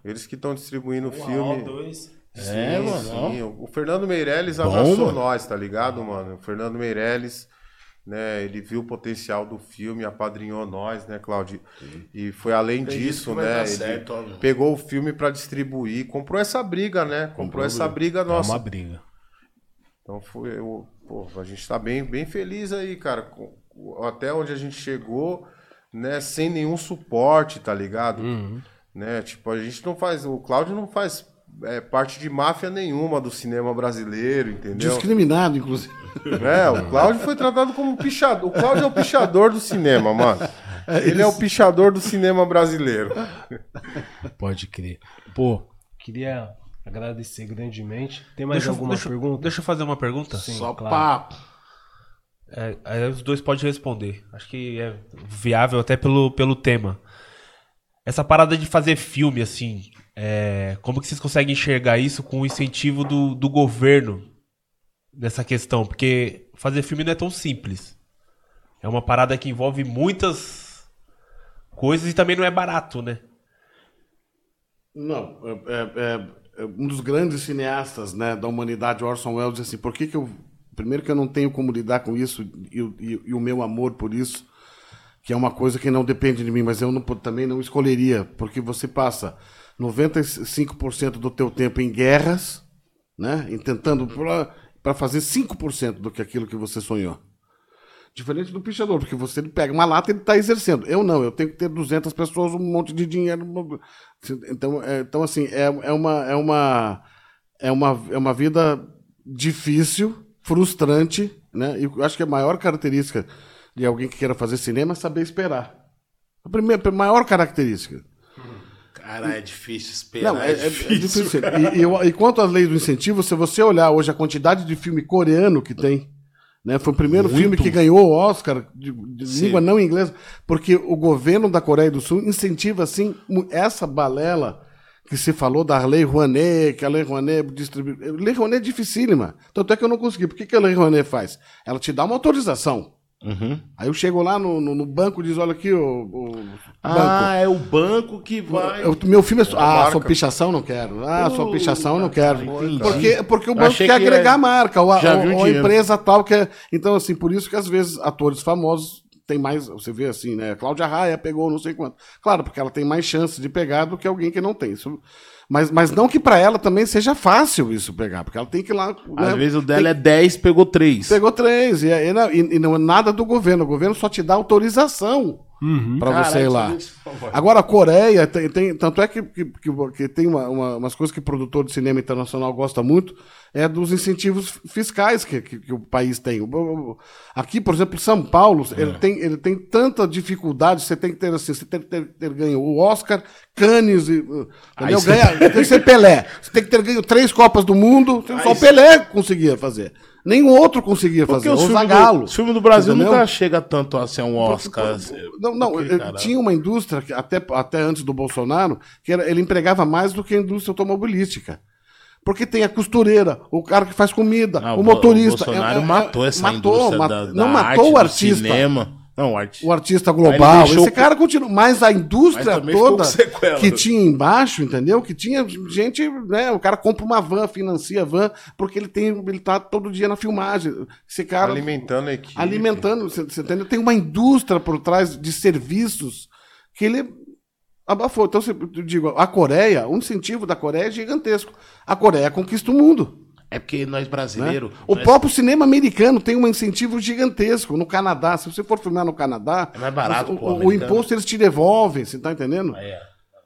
Eles que estão distribuindo o filme. dois. É, mano. Sim, o Fernando Meirelles Bom, abraçou mano. nós, tá ligado, mano? O Fernando Meirelles, né, ele viu o potencial do filme, apadrinhou nós, né, Claudio? E foi além Acredito disso, né? ele certo, pegou o filme pra distribuir, comprou essa briga, né? Comprou, essa briga É nossa. uma briga. Então foi, eu, pô, a gente tá bem, bem feliz aí, cara, com- até onde a gente chegou, né, sem nenhum suporte, tá ligado? Né, tipo, a gente não faz, o Cláudio não faz é, parte de máfia nenhuma do cinema brasileiro, entendeu? Discriminado, inclusive. É, o Cláudio foi tratado como um pichador. O Cláudio é o pichador do cinema, mano. Ele é o pichador do cinema brasileiro. Pode crer. Pô, queria agradecer grandemente. Tem mais Deixa, alguma deixa, pergunta? deixa eu fazer uma pergunta. Só claro. papo. É, aí os dois podem responder. Acho que é viável até pelo, pelo tema. Essa parada de fazer filme, assim, é, como que vocês conseguem enxergar isso com o incentivo do, do governo nessa questão? Porque fazer filme não é tão simples. É uma parada que envolve muitas coisas e também não é barato, né? Não, é, é- é um dos grandes cineastas né, da humanidade, Orson Welles, disse assim, por que, que eu... Primeiro que eu não tenho como lidar com isso e, e- e o meu amor por isso, que é uma coisa que não depende de mim, mas eu não, também não escolheria, porque você passa 95% do teu tempo em guerras, né, tentando para fazer 5% do que aquilo que você sonhou. Diferente do pichador, porque você pega uma lata e ele está exercendo. Eu não, eu tenho que ter 200 pessoas, um monte de dinheiro. Então, é, então assim, é, é, uma, é, uma, é, uma, é uma vida difícil, frustrante, né? E eu acho que a maior característica de alguém que queira fazer cinema é saber esperar. A primeira, a maior característica. Cara, é difícil esperar. Não, é, é, é- é difícil. difícil. E, e, e quanto às leis do incentivo, se você olhar hoje a quantidade de filme coreano que tem, né? Foi o primeiro Muito. filme que ganhou o Oscar de, de língua não inglesa, porque o governo da Coreia do Sul incentiva assim essa balela que se falou da Lei Rouanet, que a Lei Rouanet distribui. Lei Rouanet é dificílima. Tanto é que eu não consegui. Por que, que a Lei Rouanet faz? Ela te dá uma autorização. Uhum. Aí eu chego lá no, no, no banco e diz: olha aqui, o, o banco. Ah, é o banco que vai. Eu- meu filme é. só- ah, marca. sua pichação não quero. Ah, sua pichação não quero. entendi. Porque, porque o banco Achei quer que agregar era- a marca, ou a, ou- ou a empresa tal. Que é... Então, assim, por isso que às vezes atores famosos tem mais. Você vê assim, né? Cláudia Raia pegou não sei quanto. Claro, porque ela tem mais chance de pegar do que alguém que não tem. Isso, mas, mas não que para ela também seja fácil isso pegar, porque ela tem que ir lá. Às né, vezes o dela é 10, pegou 3. Pegou três. E, não- e- e não é nada do governo. O governo só te dá autorização pra você ir lá. Agora, a Coreia, tem, tem- tanto é que, que, que- tem uma- uma- umas coisas que o produtor de cinema internacional gosta muito, é dos incentivos fiscais que, que- que o país tem. Aqui, por exemplo, São Paulo, É. ele, tem, ele tem tanta dificuldade, você tem que ter assim, você tem que ter, ter ganho o Oscar, Cannes, e, uh, entendeu? Ganha- tem que ser Pelé. Você tem que ter ganho três Copas do Mundo, só o Pelé conseguia fazer. Nenhum outro conseguia Porque fazer. os O do, os filmes do Brasil entendeu? nunca chega tanto a ser um Oscar. assim. Não, não, Porque, tinha uma indústria, que até, até antes do Bolsonaro, que era- ele empregava mais do que a indústria automobilística. Porque tem a costureira, o cara que faz comida, Ah, o motorista. Bolsonaro É- é- matou essa matou, indústria ma- da, não da matou arte, o do artista. cinema. Não, o artista. O artista global, deixou esse com- cara continua. Mas a indústria Mas toda que tinha embaixo, entendeu? Que tinha gente, né? O cara compra uma van, financia a van, porque ele tem, ele tá todo dia na filmagem. Esse cara Alimentando a equipe. alimentando, você, você entendeu? Tem uma indústria por trás de serviços que ele abafou. Então, eu digo, a Coreia, o incentivo da Coreia é gigantesco. A Coreia conquista o mundo. É porque nós né? brasileiros. O nós- próprio cinema americano tem um incentivo gigantesco. No Canadá, se você for filmar no Canadá, É mais barato, o, pô, o- o imposto eles te devolvem, você tá entendendo? É,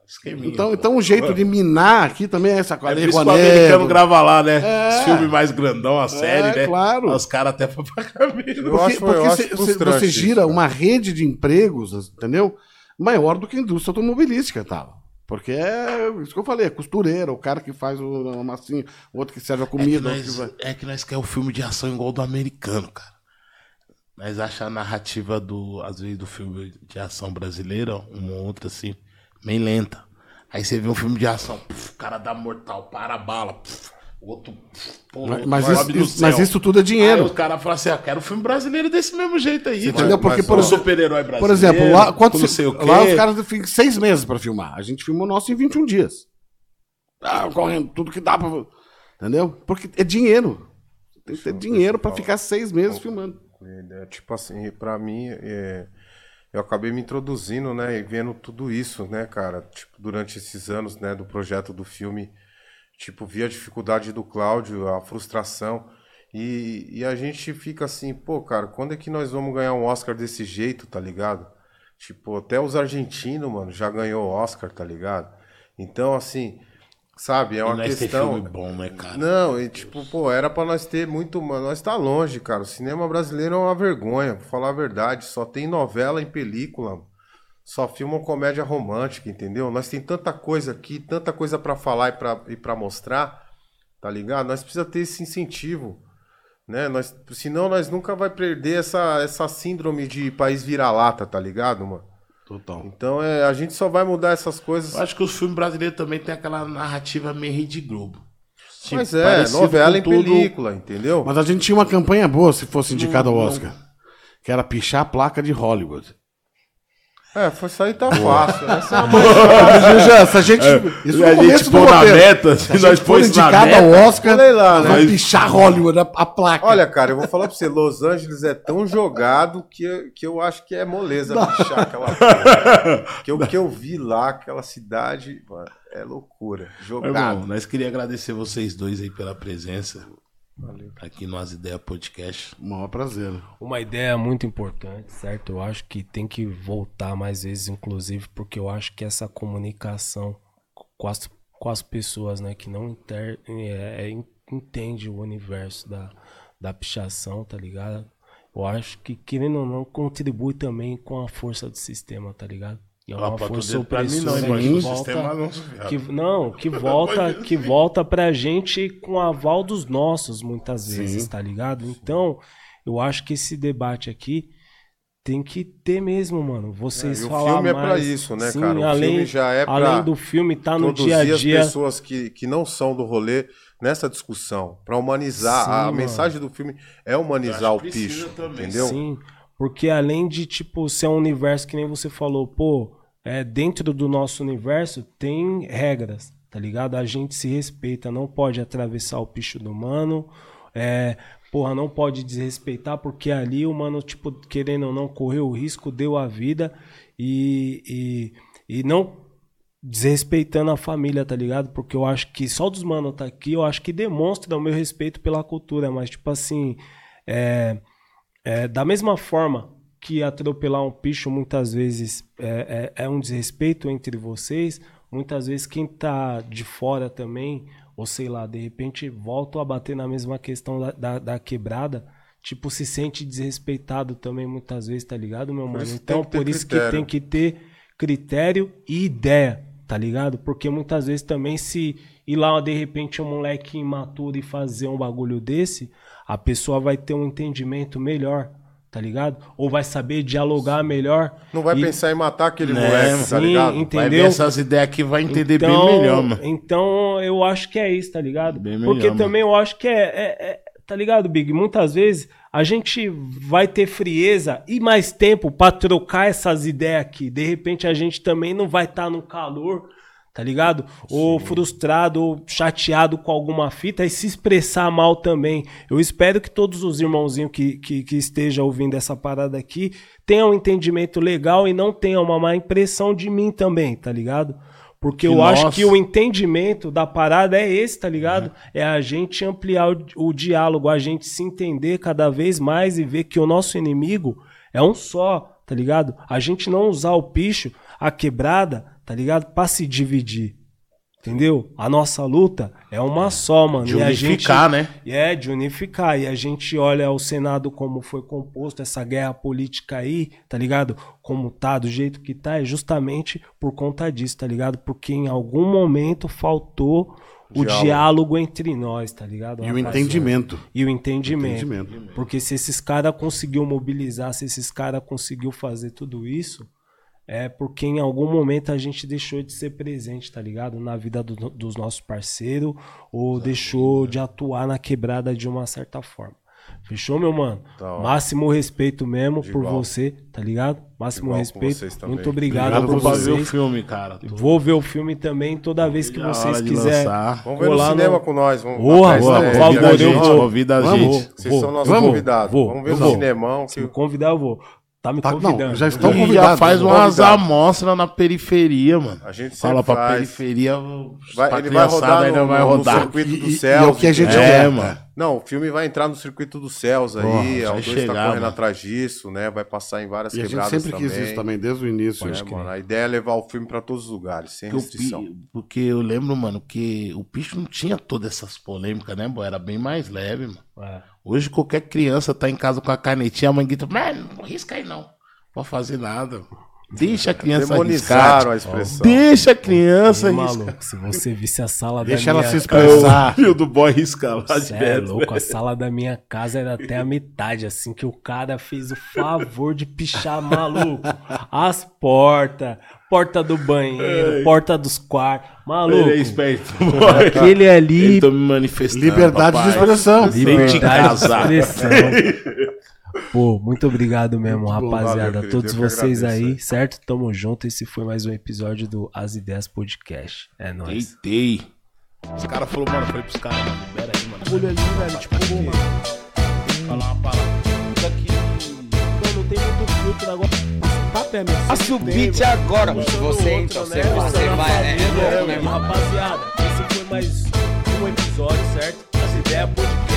esqueminha, Então, pô. então o jeito de minar aqui também é essa É coisa. por isso que o americano grava lá, né? É. Os filmes mais grandão, a série, É, né? claro. Os caras até pra pagar. Eu Porque, porque cê- você isso, gira cara. uma rede de empregos, entendeu? Maior do que a indústria automobilística, tal. Porque é isso que eu falei, é costureira, o cara que faz o- uma massinha, o outro que serve a É que, comida. o outro que nós, vai- é que nós quer o filme de ação igual do americano, cara. Nós achamos a narrativa do, às vezes, do filme de ação brasileiro, uma ou outra assim, bem lenta. Aí você vê um filme de ação, puf, o cara dá mortal, para a bala, puf, o outro, pô, Mas, mas isso, mas isso tudo é Aí dinheiro. os caras falam assim, ah, quero um filme brasileiro desse mesmo jeito aí. entendeu? Porque, mas, por super-herói brasileiro. Por exemplo, lá, quanto com não se- sei o quê. lá os caras ficam seis meses pra filmar. A gente filmou o nosso em 21 dias. Ah, correndo tudo que dá pra. Entendeu? Porque é dinheiro. Tem que ter dinheiro pra ficar seis meses filmando. É tipo assim, pra mim, é, eu acabei me introduzindo, né, e vendo tudo isso, né, cara, tipo, durante esses anos, né, do projeto do filme, tipo, vi a dificuldade do Cláudio, a frustração, e, e a gente fica assim, pô, cara, quando é que nós vamos ganhar um Oscar desse jeito, tá ligado? Tipo, até os argentinos, mano, já ganhou Oscar, tá ligado? Então, assim, sabe, é uma nós questão... filme bom, né, cara? Não, e tipo, pô, era pra nós ter muito, mano, nós tá longe, cara. O cinema brasileiro é uma vergonha, vou falar a verdade. Só tem novela em película, só filma comédia romântica, entendeu? Nós tem tanta coisa aqui, tanta coisa pra falar e pra, e pra mostrar, tá ligado? Nós precisa ter esse incentivo, né? Nós, senão nós nunca vai perder essa, essa síndrome de país vira-lata, tá ligado, mano? Total. Então é, a gente só vai mudar essas coisas. Eu acho que os filmes brasileiros também tem aquela narrativa meio Rede Globo. Tipo, Mas é, novela em tudo- película, entendeu? Mas a gente tinha uma campanha boa se fosse indicado ao Oscar. Que era pichar a placa de Hollywood. É, foi aí tá fácil. Essa é a se a gente. Isso a gente pôr na meta, se nós na indicado meta, ao Oscar, olha lá, nós né? vamos pichar Hollywood, a, a placa. Olha, cara, eu vou falar pra você, Los Angeles é tão jogado que, eu- que eu acho que é moleza pichar aquela porra. que, eu, que eu vi lá, aquela cidade, mano, é loucura. Jogado. irmão, nós queríamos agradecer vocês dois aí pela presença. Aqui no As Ideias Podcast. O maior prazer. Uma ideia muito importante, certo? Eu acho que tem que voltar mais vezes, inclusive, porque eu acho que essa comunicação com as, com as pessoas, né, que não inter, é, é, entende o universo da, da pichação, tá ligado? Eu acho que, querendo ou não, contribui também com a força do sistema, tá ligado? É uma pra força pra mim não, opressora que o volta, não, que, não, que volta, que volta pra gente com aval dos nossos, muitas vezes, tá ligado? Então, eu acho que esse debate aqui tem que ter mesmo, mano. Vocês É, e o falar filme é mais. pra isso, né, Sim, cara? O além, filme já é pra além do filme tá no dia a as dia. pessoas que, que não são do rolê nessa discussão. Pra humanizar. Sim, a mano. mensagem do filme é humanizar o picho. também. Entendeu? Sim, porque além de, tipo, ser um universo que nem você falou, pô, é, dentro do nosso universo tem regras, tá ligado? A gente se respeita, não pode atravessar o picho do mano. É, porra, não pode desrespeitar, porque ali o mano, tipo, querendo ou não, correu o risco, deu a vida e, e, e não desrespeitando a família, tá ligado? Porque eu acho que só dos mano tá aqui, eu acho que demonstra o meu respeito pela cultura, mas tipo assim, é, é, da mesma forma que atropelar um picho muitas vezes é, é, é um desrespeito entre vocês, muitas vezes quem tá de fora também, ou sei lá, de repente volta a bater na mesma questão da, da, da quebrada, tipo, se sente desrespeitado também muitas vezes, tá ligado, meu mano? Então, que por isso que critério. tem que ter critério e ideia, tá ligado? Porque muitas vezes também se ir lá de repente um moleque imaturo e fazer um bagulho desse, a pessoa vai ter um entendimento melhor, tá ligado? Ou vai saber dialogar melhor. Não vai E- pensar em matar aquele Né, moleque, tá sim, ligado? ent- Vai ver Entendeu? essas ideias aqui, vai entender então, bem melhor, mano. Então eu acho que é isso, tá ligado? Bem melhor, Porque mano. também eu acho que é, é- é- Tá ligado, Big? Muitas vezes a gente vai ter frieza e mais tempo pra trocar essas ideias aqui. De repente a gente também não vai estar no calor, tá ligado? Ou frustrado, ou chateado com alguma fita e se expressar mal também. Eu espero que todos os irmãozinhos que, que, que estejam ouvindo essa parada aqui tenham um entendimento legal e não tenham uma má impressão de mim também, tá ligado? Porque Que eu acho nós- que o entendimento da parada é esse, tá ligado? É a gente ampliar o, o diálogo, a gente se entender cada vez mais e ver que o nosso inimigo é um só, tá ligado? A gente não usar o picho, a quebrada, tá ligado? Pra se dividir. Entendeu? A nossa luta é uma só, mano. De e a unificar, gente, né? É, de unificar. E a gente olha o Senado como foi composto, essa guerra política aí, tá ligado? Como tá, do jeito que tá, é justamente por conta disso, tá ligado? Porque em algum momento faltou o Diálogo. diálogo entre nós, tá ligado? E o entendimento. E o entendimento. Entendimento. Porque se esses caras conseguiu mobilizar, se esses caras conseguiu fazer tudo isso, é porque em algum momento a gente deixou de ser presente, tá ligado? Na vida do- dos nossos parceiros, ou deixou de atuar na quebrada de uma certa forma. Fechou, meu mano? Máximo respeito mesmo por Igual. você, tá ligado? Máximo Igual respeito. vocês. Muito obrigado, Obrigado por Vou fazer o vocês. filme, cara. Tô- Vou ver o filme também toda vez que vocês quiserem. Vamos ver no cinema no- com nós. Vamos Porra, boa, né? por favor, eu gente, vou. convida a gente. Vocês são nossos convidados. vou, Vamos ver no vou. cinemão. Se me convidar, eu vou. Tá me Tá, não, convidando. já Eu estão. E já convidados, faz convidados. umas amostras na periferia, mano. A gente Fala sempre pra faz. periferia, Vai- pra ele vai rodar ainda no, vai no rodar. circuito dos e- céus. e é o que a gente? É, quer. mano. Não, o filme vai entrar no circuito dos céus aí. Porra, O2 tá correndo mano. atrás disso, né? Vai passar em várias E a gente quebradas sempre também. quis isso também, desde o início. É, mano, a ideia é levar o filme pra todos os lugares, sem Porque, o restrição. pi- porque eu lembro, mano, que o bicho não tinha todas essas polêmicas, né, boy? Era bem mais leve, mano. É. Hoje qualquer criança tá em casa com a canetinha, a mãe grita, mano, não risca aí não. Não pode fazer nada. Deixa a criança Demonizaram arriscar. a expressão. Deixa a criança arriscar. maluco, se você visse a sala Deixa da ela minha se expressar. filho do boy risca lá Cê é louco, a sala da minha casa era até a metade, assim, que o cara fez o favor de pichar maluco. As portas, porta do banheiro, porta dos quartos. Maluco, Ele é esperto, boy. aquele ali, Tô me manifestando. Liberdade de papai. expressão. Vem te liberdade de expressão. Pô, muito obrigado mesmo, Muito bom, rapaziada. valeu, querido. Todos vocês agradeço, aí, é. certo? Tamo junto. Esse foi mais um episódio do As Ideias Podcast. É nóis. Deitei. Os caras falaram, mano, falei pros caras, mano, libera aí, mano. Olha ali, velho, tipo, pô, mano. Falar uma palavra. Isso aqui. Não tem muito filtro agora. A subite agora. Você então, você, né? você vai, né? né? Rapaziada, esse foi mais um episódio, certo? As ideias podcast.